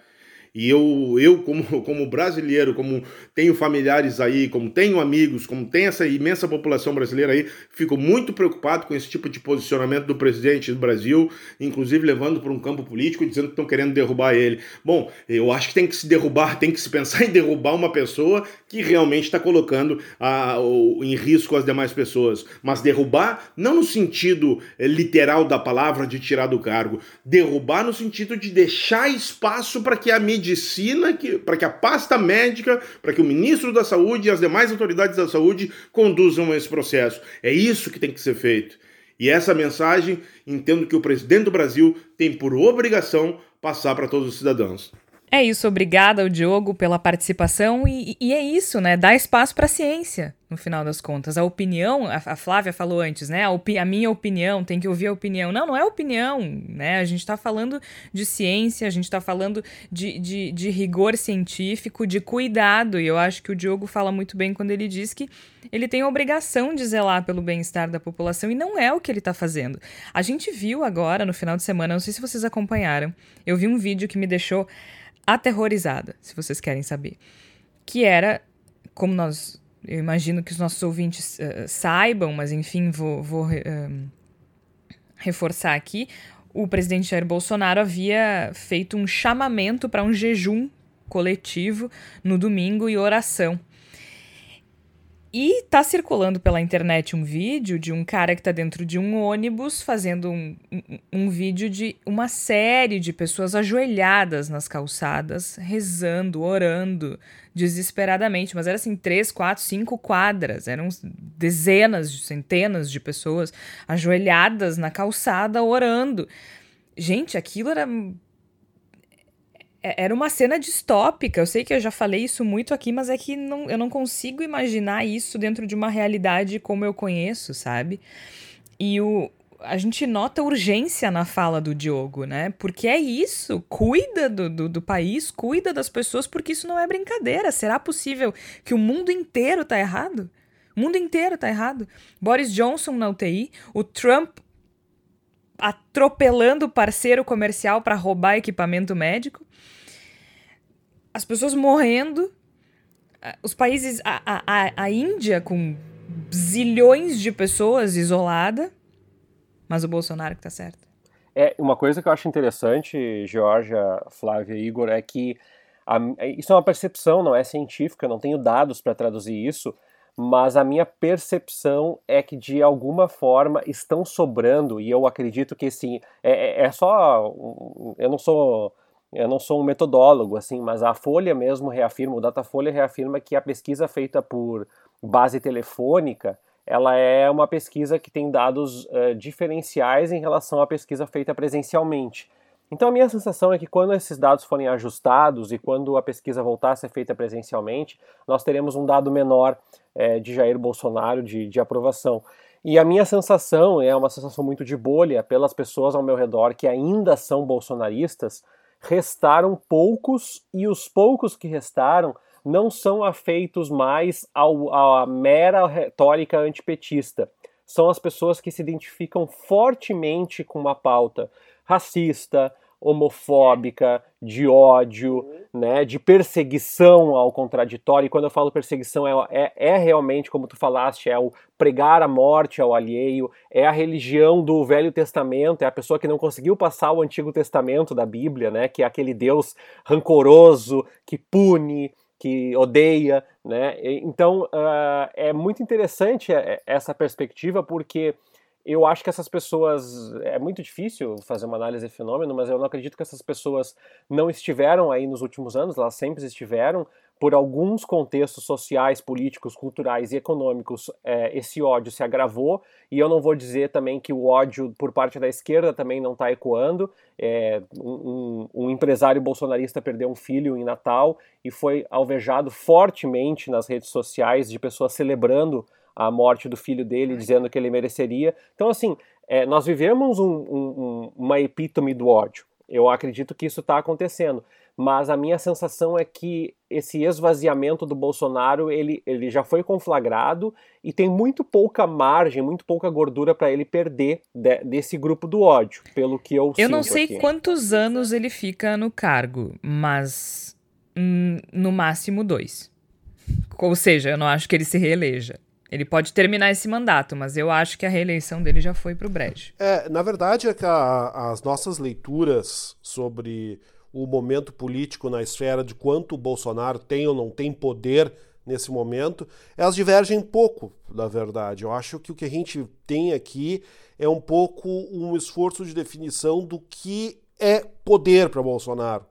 E eu, eu como, [LAUGHS] como brasileiro, como tenho familiares aí, como tenho amigos, como tem essa imensa população brasileira aí, fico muito preocupado com esse tipo de posicionamento do presidente do Brasil, inclusive levando para um campo político dizendo que estão querendo derrubar ele. Bom, eu acho que tem que se derrubar, tem que se pensar [LAUGHS] em derrubar uma pessoa que realmente está colocando a, em risco as demais pessoas. Mas derrubar não no sentido eh, literal da palavra de tirar do cargo, derrubar no sentido de deixar espaço para que a mídia medicina, para que a pasta médica, para que o ministro da Saúde e as demais autoridades da saúde conduzam esse processo. É isso que tem que ser feito. E essa mensagem, entendo que o presidente do Brasil tem por obrigação passar para todos os cidadãos. É isso, obrigada ao Diogo pela participação e, e é isso, né? Dá espaço para a ciência, no final das contas. A opinião, a, a Flávia falou antes, né? A, a, minha opinião, tem que ouvir a opinião. Não, não é opinião, né? A gente está falando de ciência, a gente está falando de, de, de rigor científico, de cuidado, e eu acho que o Diogo fala muito bem quando ele diz que ele tem a obrigação de zelar pelo bem-estar da população e não é o que ele está fazendo. A gente viu agora, no final de semana, não sei se vocês acompanharam, eu vi um vídeo que me deixou aterrorizada, se vocês querem saber. Que era, como nós. Eu imagino que os nossos ouvintes uh, saibam, mas enfim, vou, vou uh, reforçar aqui. O presidente Jair Bolsonaro havia feito um chamamento para um jejum coletivo no domingo e oração. E tá circulando pela internet um vídeo de um cara que tá dentro de um ônibus fazendo um, um, um, vídeo de uma série de pessoas ajoelhadas nas calçadas, rezando, orando desesperadamente. Mas era assim, três, quatro, cinco quadras. Eram dezenas, centenas de pessoas ajoelhadas na calçada orando. Gente, aquilo era era uma cena distópica. Eu sei que eu já falei isso muito aqui, mas é que não, eu não consigo imaginar isso dentro de uma realidade como eu conheço, sabe? E o, a gente nota urgência na fala do Diogo, né? Porque é isso, cuida do, do, do, país, cuida das pessoas, porque isso não é brincadeira. Será possível que o mundo inteiro tá errado? O mundo inteiro tá errado. Boris Johnson na UTI, o Trump atropelando o parceiro comercial para roubar equipamento médico, as pessoas morrendo, os países, a, a, a Índia com zilhões de pessoas isolada, mas o Bolsonaro que tá certo. É, uma coisa que eu acho interessante, Georgia, Flávia e Igor, é que a, isso é uma percepção, não é científica, não tenho dados para traduzir isso, mas a minha percepção é que de alguma forma estão sobrando, e eu acredito que sim, é, é, é só. Eu não sou. Eu não sou um metodólogo, assim, mas a Folha mesmo reafirma, o Datafolha reafirma que a pesquisa feita por base telefônica, ela é uma pesquisa que tem dados uh, diferenciais em relação à pesquisa feita presencialmente. Então a minha sensação é que quando esses dados forem ajustados e quando a pesquisa voltar a ser feita presencialmente, nós teremos um dado menor é, de Jair Bolsonaro de, de aprovação. E a minha sensação é uma sensação muito de bolha pelas pessoas ao meu redor que ainda são bolsonaristas. Restaram poucos e os poucos que restaram não são afeitos mais ao, à mera retórica antipetista. São as pessoas que se identificam fortemente com uma pauta racista, homofóbica, de ódio, né, de perseguição ao contraditório. E quando eu falo perseguição, é, é, é, realmente, como tu falaste, é o pregar a morte ao alheio, é a religião do Velho Testamento, é a pessoa que não conseguiu passar o Antigo Testamento da Bíblia, né, que é aquele Deus rancoroso, que pune, que odeia, né? Então uh, é muito interessante é, essa perspectiva porque eu acho que essas pessoas. É muito difícil fazer uma análise de fenômeno, mas eu não acredito que essas pessoas não estiveram aí nos últimos anos, elas sempre estiveram. Por alguns contextos sociais, políticos, culturais e econômicos, é, esse ódio se agravou, e eu não vou dizer também que o ódio por parte da esquerda também não está ecoando. É, um, um empresário bolsonarista perdeu um filho em Natal e foi alvejado fortemente nas redes sociais de pessoas celebrando a morte do filho dele, dizendo que ele mereceria. Então, assim, é, nós vivemos um, um, uma epítome do ódio. Eu acredito que isso está acontecendo. Mas a minha sensação é que esse esvaziamento do Bolsonaro ele, ele já foi conflagrado e tem muito pouca margem, muito pouca gordura para ele perder de, desse grupo do ódio, pelo que eu Eu não sei aqui. quantos anos ele fica no cargo, mas hum, no máximo dois. Ou seja, eu não acho que ele se reeleja. Ele pode terminar esse mandato, mas eu acho que a reeleição dele já foi pro brejo. É, na verdade é que a, as nossas leituras sobre o momento político na esfera de quanto o Bolsonaro tem ou não tem poder nesse momento, elas divergem pouco, na verdade. Eu acho que o que a gente tem aqui é um pouco um esforço de definição do que é poder para Bolsonaro.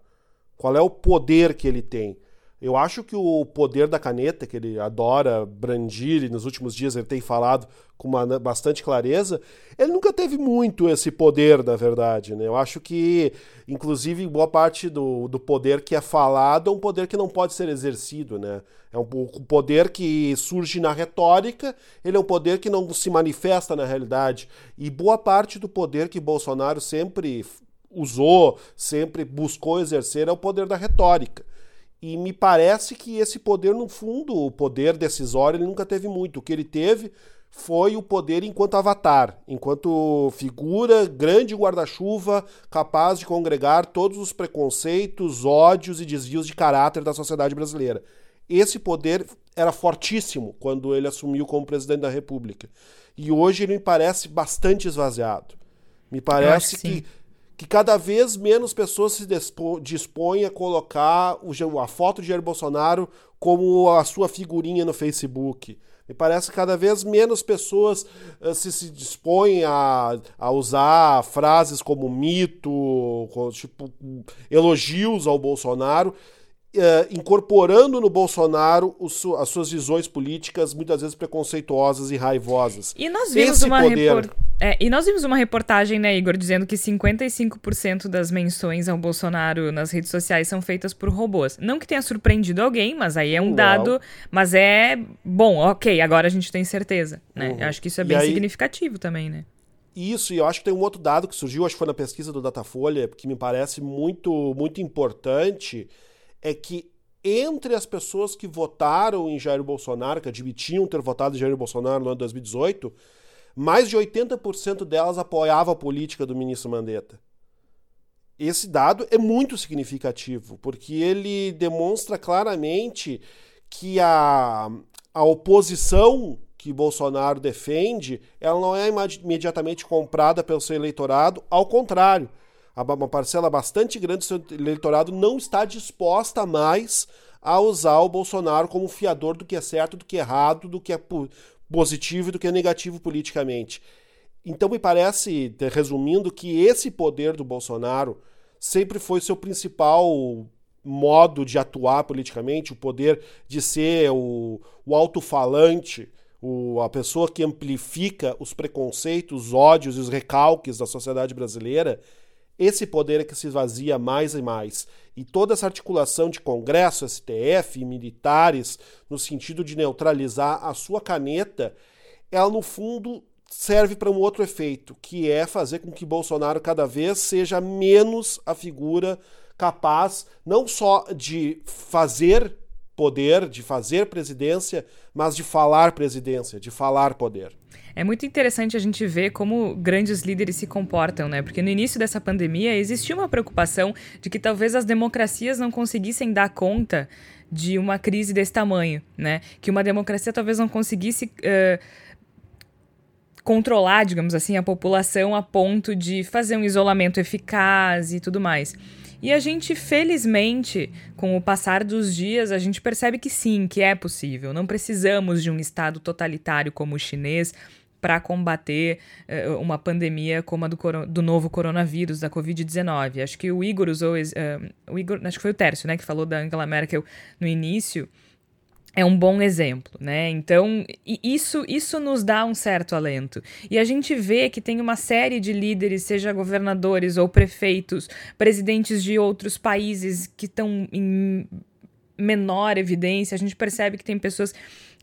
Qual é o poder que ele tem? Eu acho que o poder da caneta, que ele adora brandir, e nos últimos dias ele tem falado com uma, bastante clareza, ele nunca teve muito esse poder, na verdade. Né? Eu acho que, inclusive, boa parte do, do poder que é falado é um poder que não pode ser exercido. Né? É um, um poder que surge na retórica, ele é um poder que não se manifesta na realidade. E boa parte do poder que Bolsonaro sempre usou, sempre buscou exercer, é o poder da retórica. E me parece que esse poder, no fundo, o poder decisório, ele nunca teve muito. O que ele teve foi o poder enquanto avatar, enquanto figura, grande guarda-chuva, capaz de congregar todos os preconceitos, ódios e desvios de caráter da sociedade brasileira. Esse poder era fortíssimo quando ele assumiu como presidente da República. E hoje ele me parece bastante esvaziado. Me parece que, que que cada vez menos pessoas se dispõem a colocar a foto de Jair Bolsonaro como a sua figurinha no Facebook. Me parece que cada vez menos pessoas uh, se, se dispõem a, a usar frases como mito, tipo, elogios ao Bolsonaro. Uh, incorporando no Bolsonaro su as suas visões políticas, muitas vezes preconceituosas e raivosas. E nós vimos, uma, poder... é, e nós vimos uma reportagem, né, Igor, dizendo que 55% das menções ao Bolsonaro nas redes sociais são feitas por robôs. Não que tenha surpreendido alguém, mas aí é um Não. dado. Mas é bom, ok, agora a gente tem certeza. Né? Uhum. Eu acho que isso é bem aí... significativo também, né? Isso, e eu acho que tem um outro dado que surgiu, acho que foi na pesquisa do Datafolha, que me parece muito, muito importante, é que entre as pessoas que votaram em Jair Bolsonaro, que admitiam ter votado em Jair Bolsonaro no ano de 2018, mais de 80% delas apoiavam a política do ministro Mandetta. Esse dado é muito significativo, porque ele demonstra claramente que a, a oposição que Bolsonaro defende, ela não é imediatamente comprada pelo seu eleitorado, ao contrário uma parcela bastante grande do seu eleitorado não está disposta mais a usar o Bolsonaro como fiador do que é certo, do que é errado, do que é positivo e do que é negativo politicamente. Então me parece, resumindo, que esse poder do Bolsonaro sempre foi seu principal modo de atuar politicamente, o poder de ser o, o alto-falante, a pessoa que amplifica os preconceitos, os ódios e os recalques da sociedade brasileira esse poder é que se esvazia mais e mais. E toda essa articulação de Congresso, STF, militares, no sentido de neutralizar a sua caneta, ela no fundo serve para um outro efeito, que é fazer com que Bolsonaro cada vez seja menos a figura capaz não só de fazer poder, de fazer presidência, mas de falar presidência, de falar poder. É muito interessante a gente ver como grandes líderes se comportam, né? Porque no início dessa pandemia existia uma preocupação de que talvez as democracias não conseguissem dar conta de uma crise desse tamanho, né? Que uma democracia talvez não conseguisse uh, controlar, digamos assim, a população a ponto de fazer um isolamento eficaz e tudo mais. E a gente, felizmente, com o passar dos dias, a gente percebe que sim, que é possível. Não precisamos de um Estado totalitário como o chinês para combater uh, uma pandemia como a do, do novo coronavírus, da Covid-19. Acho que o Igor usou. Uh, o Igor, acho que foi o Tércio, né, que falou da Angela Merkel no início. É um bom exemplo, né? Então, isso, isso nos dá um certo alento. E a gente vê que tem uma série de líderes, seja governadores ou prefeitos, presidentes de outros países que estão em menor evidência. A gente percebe que tem pessoas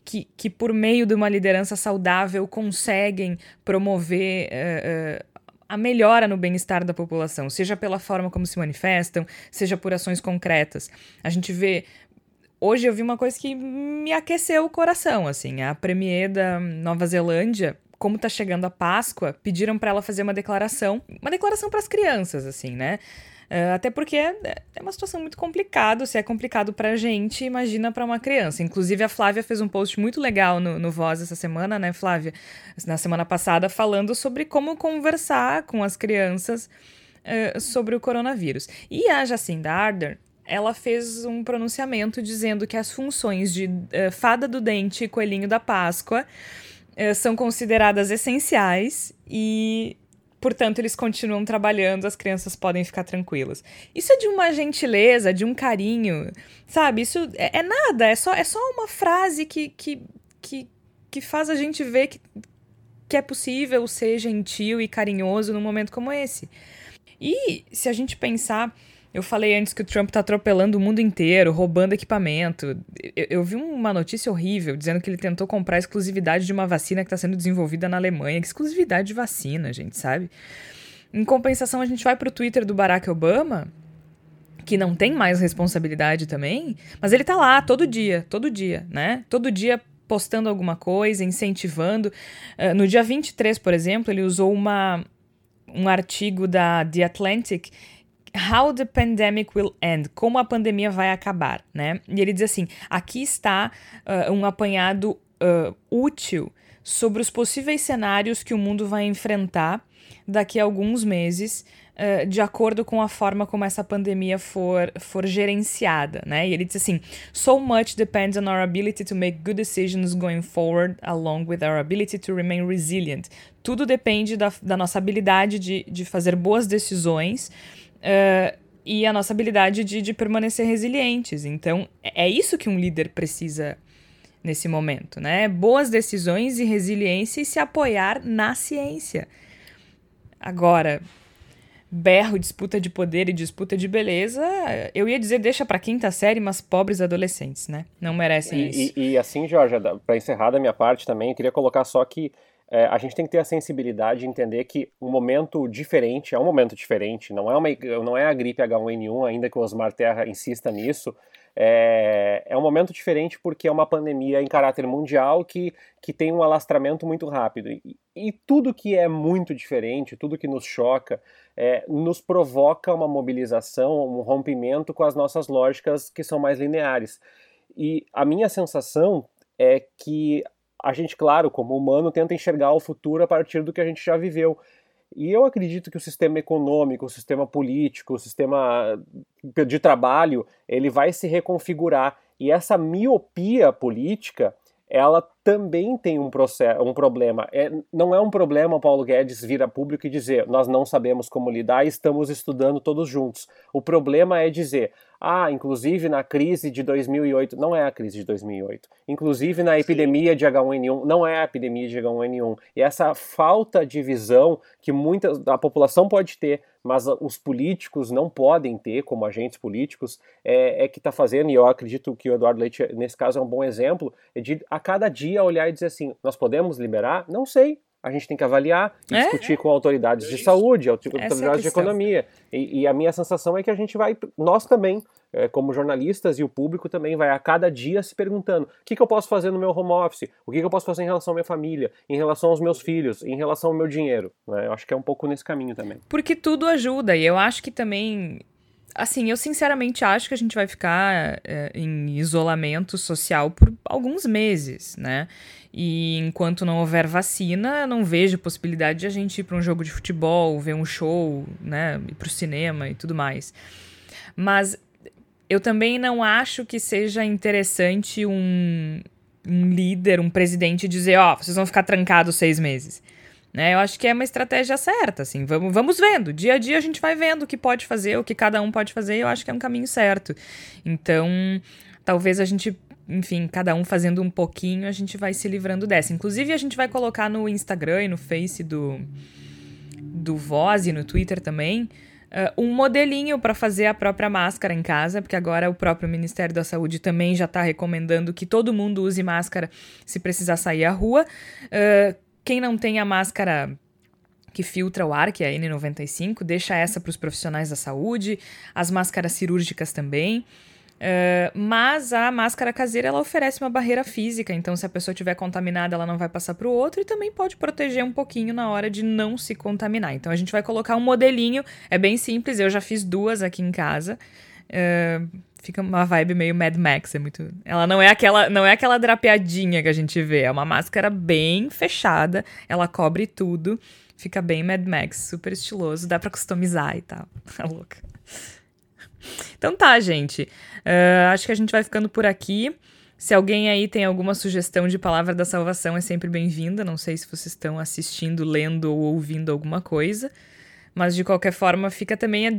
que, que por meio de uma liderança saudável, conseguem promover. Uh, uh, a melhora no bem-estar da população, seja pela forma como se manifestam, seja por ações concretas. A gente vê hoje eu vi uma coisa que me aqueceu o coração, assim, a premier da Nova Zelândia, como tá chegando a Páscoa, pediram para ela fazer uma declaração, uma declaração para as crianças, assim, né? Uh, até porque é, é uma situação muito complicada. Se é complicado pra gente, imagina para uma criança. Inclusive, a Flávia fez um post muito legal no, no Voz essa semana, né, Flávia? Na semana passada, falando sobre como conversar com as crianças uh, sobre o coronavírus. E a Jacinda Ardern, ela fez um pronunciamento dizendo que as funções de uh, fada do dente e coelhinho da Páscoa são consideradas essenciais e Portanto, eles continuam trabalhando, as crianças podem ficar tranquilas. Isso é de uma gentileza, de um carinho, sabe? Isso é, é nada, é só, é só uma frase que, que, que, que faz a gente ver que, que é possível ser gentil e carinhoso num momento como esse. E se a gente pensar eu falei antes que o Trump tá atropelando o mundo inteiro, roubando equipamento. Eu, eu, vi uma notícia horrível dizendo que ele tentou comprar a exclusividade de uma vacina que está sendo desenvolvida na Alemanha. Que exclusividade de vacina, gente, sabe? Em compensação, a gente vai pro Twitter do Barack Obama, que não tem mais responsabilidade também, mas ele tá lá todo dia, todo dia, né? Todo dia postando alguma coisa, incentivando. Uh, no dia 23, por exemplo, ele usou uma, um artigo da The Atlantic How the Pandemic Will End, como a pandemia vai acabar, né? E ele diz assim: aqui está uh, um apanhado uh, útil sobre os possíveis cenários que o mundo vai enfrentar daqui a alguns meses, uh, de acordo com a forma como essa pandemia for, for gerenciada, né? E ele diz assim: So much depends on our ability to make good decisions going forward, along with our ability to remain resilient. Tudo depende da, da nossa habilidade de, de fazer boas decisões uh, e a nossa habilidade de, de permanecer resilientes. Então, é, é isso que um líder precisa nesse momento, né? Boas decisões e resiliência e se apoiar na ciência. Agora, berro, disputa de poder e disputa de beleza, eu ia dizer deixa para quinta série, mas pobres adolescentes, né? Não merecem e, isso. E, e assim, Jorge, para encerrar da minha parte também, eu queria colocar só que é, a gente tem que ter a sensibilidade de entender que um momento diferente é um momento diferente, não é, uma, não é a gripe H1N1, ainda que o Osmar Terra insista nisso, é, é um momento diferente porque é uma pandemia em caráter mundial que, que tem um alastramento muito rápido. E, e tudo que é muito diferente, tudo que nos choca, é, nos provoca uma mobilização, um rompimento com as nossas lógicas que são mais lineares. E a minha sensação é que a gente, claro, como humano, tenta enxergar o futuro a partir do que a gente já viveu. E eu acredito que o sistema econômico, o sistema político, o sistema de trabalho, ele vai se reconfigurar. E essa miopia política, ela também tem um, processo, um problema. É, não é um problema Paulo Guedes vir a público e dizer nós não sabemos como lidar e estamos estudando todos juntos. O problema é dizer, ah, inclusive na crise de 2008, não é a crise de 2008, inclusive na epidemia de H1N1, não é a epidemia de H1N1. E essa falta de visão que muita a população pode ter, mas os políticos não podem ter, como agentes políticos, é, é que está fazendo, e eu acredito que o Eduardo Leite, nesse caso, é um bom exemplo, é de a cada dia olhar e dizer assim: nós podemos liberar? Não sei. A gente tem que avaliar e é? discutir com autoridades de saúde, autoridades é de economia. E, e, a minha sensação é que a gente vai, nós também, é, como jornalistas e o público também, vai a cada dia se perguntando: o que, que eu posso fazer no meu home office? O que, que eu posso fazer em relação à minha família? Em relação aos meus filhos? Em relação ao meu dinheiro? Né? Eu acho que é um pouco nesse caminho também. Porque tudo ajuda. E eu acho que também assim, eu sinceramente acho que a gente vai ficar é, em isolamento social por alguns meses, né? E enquanto não houver vacina, não vejo possibilidade de a gente ir para um jogo de futebol, ver um show, né? Ir para o cinema e tudo mais. Mas eu também não acho que seja interessante um, um líder, um presidente dizer: ó, oh, vocês vão ficar trancados seis meses. Né? Eu acho que é uma estratégia certa, assim, vamos, vamos vendo. Dia a dia a gente vai vendo o que pode fazer, o que cada um pode fazer, e eu acho que é um caminho certo. Então, talvez a gente, enfim, cada um fazendo um pouquinho, a gente vai se livrando dessa. Inclusive, a gente vai colocar no Instagram e no Face do, do Voz e no Twitter também. Uh, um modelinho para fazer a própria máscara em casa, porque agora o próprio Ministério da Saúde também já está recomendando que todo mundo use máscara se precisar sair à rua. Uh, quem não tem a máscara que filtra o ar, que é a N95, deixa essa para os profissionais da saúde, as máscaras cirúrgicas também. Uh, mas a máscara caseira ela oferece uma barreira física, então se a pessoa estiver contaminada, ela não vai passar para o outro e também pode proteger um pouquinho na hora de não se contaminar. Então a gente vai colocar um modelinho, é bem simples, eu já fiz duas aqui em casa. Uh, fica uma vibe meio Mad Max, é muito. Ela não é aquela, não é aquela drapeadinha que a gente vê, é uma máscara bem fechada, ela cobre tudo, fica bem Mad Max, super estiloso, dá para customizar e tal. [LAUGHS] Tá louca. Então tá, gente. Uh, acho que a gente vai ficando por aqui. Se alguém aí tem alguma sugestão de palavra da salvação, é sempre bem-vinda. Não sei se vocês estão assistindo, lendo ou ouvindo alguma coisa. Mas de qualquer forma, fica também a,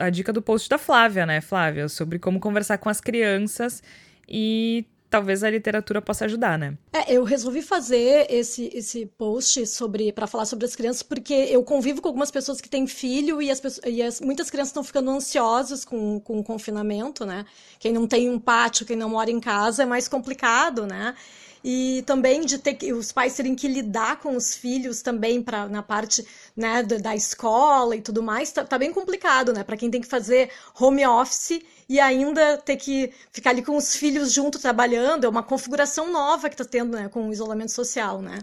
a, a dica do post da Flávia, né, Flávia? Sobre como conversar com as crianças e talvez a literatura possa ajudar, né? É, eu resolvi fazer esse, esse post sobre para falar sobre as crianças porque eu convivo com algumas pessoas que têm filho e, as, e as, muitas crianças estão ficando ansiosas com, com o confinamento, né? Quem não tem um pátio, quem não mora em casa é mais complicado, né? E também de ter que os pais terem que lidar com os filhos também para na parte né, da, escola e tudo mais, tá, tá bem complicado, né? Para quem tem que fazer home office e ainda ter que ficar ali com os filhos junto trabalhando, é uma configuração nova que está tendo né, com o isolamento social, né?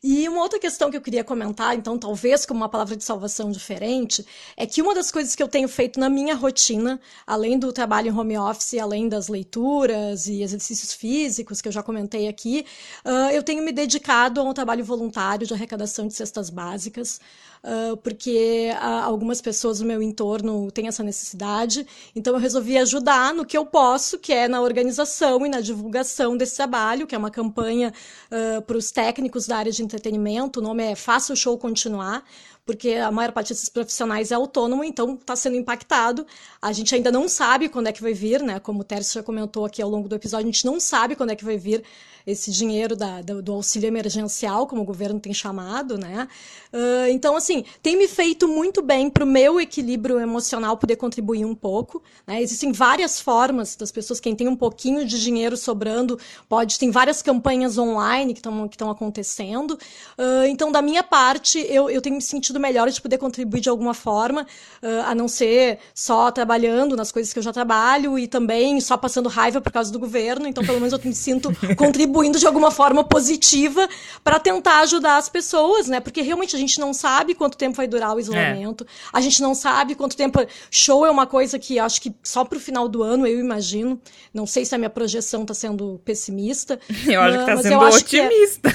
E uma outra questão que eu queria comentar, então, talvez como uma palavra de salvação diferente, é que uma das coisas que eu tenho feito na minha rotina, além do trabalho em home office, além das leituras e exercícios físicos que eu já comentei aqui, uh, eu tenho me dedicado a um trabalho voluntário de arrecadação de cestas básicas. Uh, porque uh, algumas pessoas no meu entorno têm essa necessidade. Então eu resolvi ajudar no que eu posso, que é na organização e na divulgação desse trabalho, que é uma campanha uh, para os técnicos da área de entretenimento. O nome é Faça o Show Continuar porque a maior parte desses profissionais é autônomo, então está sendo impactado. A gente ainda não sabe quando é que vai vir, né? Como o Tércio já comentou aqui ao longo do episódio, a gente não sabe quando é que vai vir esse dinheiro da, do, auxílio emergencial, como o governo tem chamado, né? Uh, então, assim, tem me feito muito bem para o meu equilíbrio emocional poder contribuir um pouco. Né? Existem várias formas das pessoas, quem tem um pouquinho de dinheiro sobrando, pode, tem várias campanhas online que estão que acontecendo. Uh, então, da minha parte, eu, eu tenho me sentido melhor de poder contribuir de alguma forma, uh, a não ser só trabalhando nas coisas que eu já trabalho e também só passando raiva por causa do governo. Então, pelo menos eu me sinto [LAUGHS] contribuindo de alguma forma positiva para tentar ajudar as pessoas, né? Porque realmente a gente não sabe quanto tempo vai durar o isolamento, é. a gente não sabe quanto tempo. Show é uma coisa que acho que só para o final do ano, eu imagino. Não sei se a minha projeção está sendo pessimista. [LAUGHS] Eu acho que está sendo é. otimista.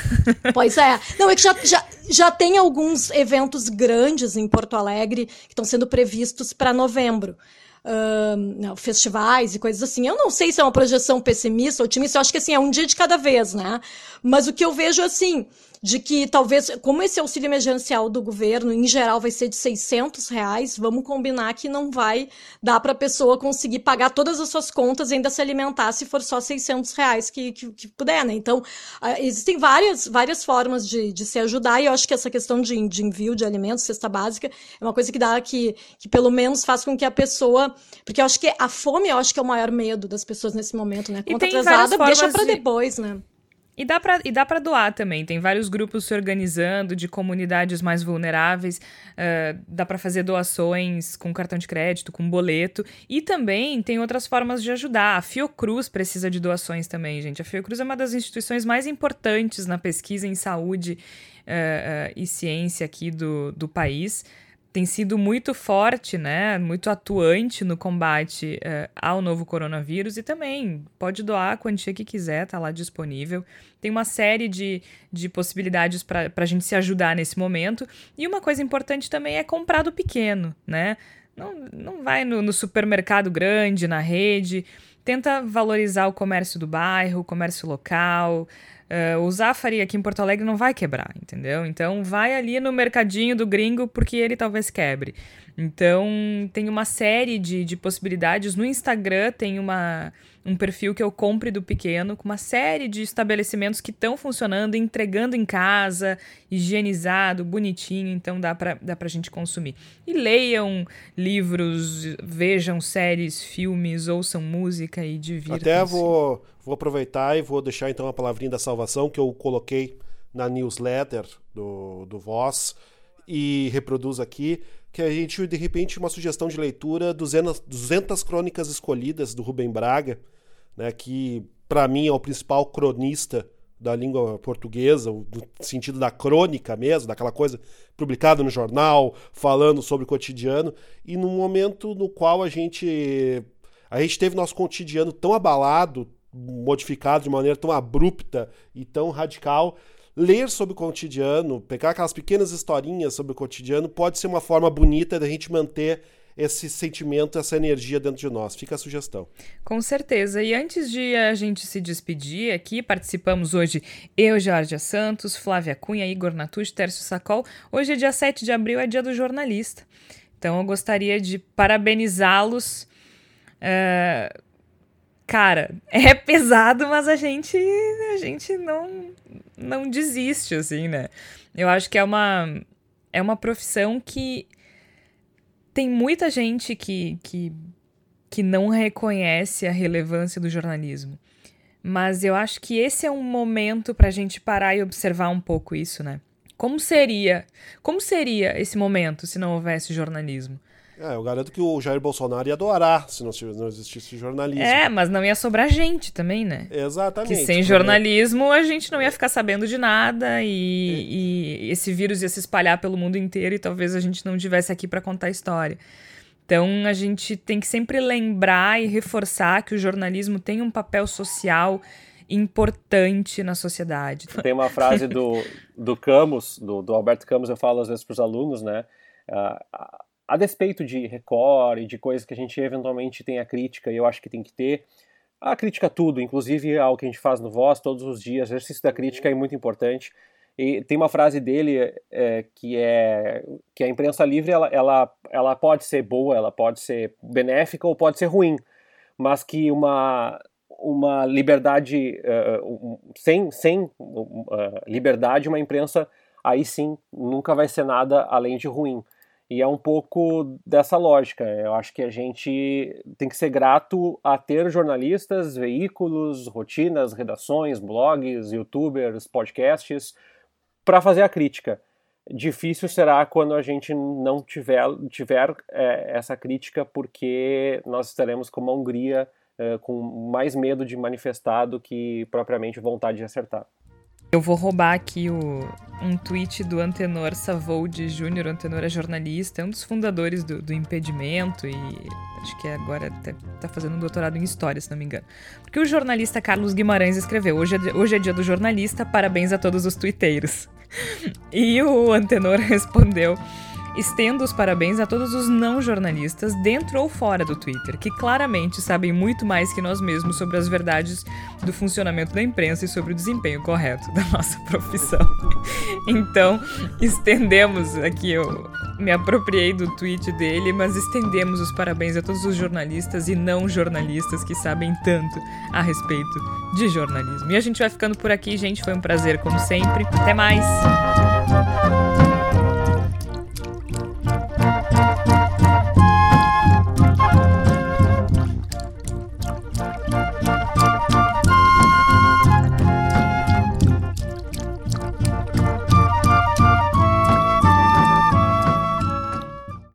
É... Pois é. Não, é que já, já, já tem alguns eventos grandes em Porto Alegre que estão sendo previstos para novembro festivais e coisas assim. Eu não sei se é uma projeção pessimista ou otimista, eu acho que assim, é um dia de cada vez, né? Mas o que eu vejo assim, de que talvez, como esse auxílio emergencial do governo, em geral, vai ser de 600 reais, vamos combinar que não vai dar para a pessoa conseguir pagar todas as suas contas e ainda se alimentar se for só 600 reais que, que, que puder, né? Então, uh, existem várias, várias formas de, de se ajudar e eu acho que essa questão de, de envio de alimentos, cesta básica, é uma coisa que dá que, que pelo menos faz com que a pessoa. Porque eu acho que a fome, eu acho que é o maior medo das pessoas nesse momento, né? Conta atrasada, deixa para de... depois, né? E dá para e dá para doar também. Tem vários grupos se organizando de comunidades mais vulneráveis. Uh, dá para fazer doações com cartão de crédito, com boleto. E também tem outras formas de ajudar. A Fiocruz precisa de doações também, gente. A Fiocruz é uma das instituições mais importantes na pesquisa em saúde uh, uh, e ciência aqui do, do país tem sido muito forte, né, muito atuante no combate uh, ao novo coronavírus e também pode doar a quantia que quiser, tá lá disponível. Tem uma série de, de possibilidades para a gente se ajudar nesse momento. E uma coisa importante também é comprar do pequeno, né? Não, não vai no, no supermercado grande, na rede. Tenta valorizar o comércio do bairro, o comércio local. Uh, o Zafari aqui em Porto Alegre não vai quebrar, entendeu? Então vai ali no mercadinho do gringo porque ele talvez quebre. Então tem uma série de, de possibilidades. No Instagram tem uma um perfil que eu compre do pequeno, com uma série de estabelecimentos que estão funcionando, entregando em casa, higienizado, bonitinho, então dá para dá pra gente consumir. E leiam livros, vejam séries, filmes, ouçam música e divirtam-se. Até vou, vou aproveitar e vou deixar então a palavrinha da salvação que eu coloquei na newsletter do, do Voz e reproduz aqui, que a gente, de repente, uma sugestão de leitura, 200, 200 crônicas escolhidas do Rubem Braga, né, que para mim é o principal cronista da língua portuguesa, no sentido da crônica mesmo, daquela coisa publicada no jornal, falando sobre o cotidiano, e num momento no qual a gente a gente teve nosso cotidiano tão abalado, modificado de maneira tão abrupta e tão radical, ler sobre o cotidiano, pegar aquelas pequenas historinhas sobre o cotidiano, pode ser uma forma bonita da gente manter esse sentimento, essa energia dentro de nós. Fica a sugestão. Com certeza. E antes de a gente se despedir aqui, participamos hoje eu, Jorge Santos, Flávia Cunha, Igor Natucci, Tércio Sacol. Hoje é dia 7 de abril, é dia do jornalista. Então eu gostaria de parabenizá-los. Uh, cara, é [LAUGHS] pesado, mas a gente a gente não não desiste assim, né? Eu acho que é uma é uma profissão que tem muita gente que, que, que não reconhece a relevância do jornalismo. Mas eu acho que esse é um momento para a gente parar e observar um pouco isso, né? Como seria, como seria esse momento se não houvesse jornalismo? É, eu garanto que o Jair Bolsonaro ia adorar se não, não existisse jornalismo. É, mas não ia sobrar gente também, né? Exatamente. Que sem jornalismo a gente não ia ficar sabendo de nada e, e... e esse vírus ia se espalhar pelo mundo inteiro e talvez a gente não tivesse aqui para contar a história. Então a gente tem que sempre lembrar e reforçar que o jornalismo tem um papel social importante na sociedade. Tem uma frase do, do Camus, do, do Alberto Camus, eu falo às vezes para os alunos, né? Uh, a despeito de Record e de coisas que a gente eventualmente tem a crítica, e eu acho que tem que ter, a crítica a tudo, inclusive ao que a gente faz no Voz todos os dias, o exercício da crítica é muito importante. E tem uma frase dele é, que é que a imprensa livre ela, ela, ela pode ser boa, ela pode ser benéfica ou pode ser ruim, mas que uma uma liberdade uh, sem sem uh, liberdade uma imprensa aí sim nunca vai ser nada além de ruim e é um pouco dessa lógica. Eu acho que a gente tem que ser grato a ter jornalistas, veículos, rotinas, redações, blogs, youtubers, podcasts para fazer a crítica. Difícil será quando a gente não tiver, tiver é, essa crítica, porque nós estaremos como a Hungria, é, com mais medo de manifestar do que propriamente vontade de acertar. Eu vou roubar aqui o, um tweet do Antenor Savold Júnior. Antenor é jornalista, é um dos fundadores do, do Impedimento e acho que agora está fazendo um doutorado em História, se não me engano. Porque o jornalista Carlos Guimarães escreveu: Hoje é, hoje é dia do jornalista, parabéns a todos os tuiteiros. [LAUGHS] E o Antenor [LAUGHS] respondeu. Estendo os parabéns a todos os não jornalistas, dentro ou fora do Twitter, que claramente sabem muito mais que nós mesmos sobre as verdades do funcionamento da imprensa e sobre o desempenho correto da nossa [LAUGHS] profissão. Então, estendemos aqui, eu me apropriei do tweet dele, mas estendemos os parabéns a todos os jornalistas e não jornalistas que sabem tanto a respeito de jornalismo. E a gente vai ficando por aqui, gente. Foi um prazer, como sempre. Até mais!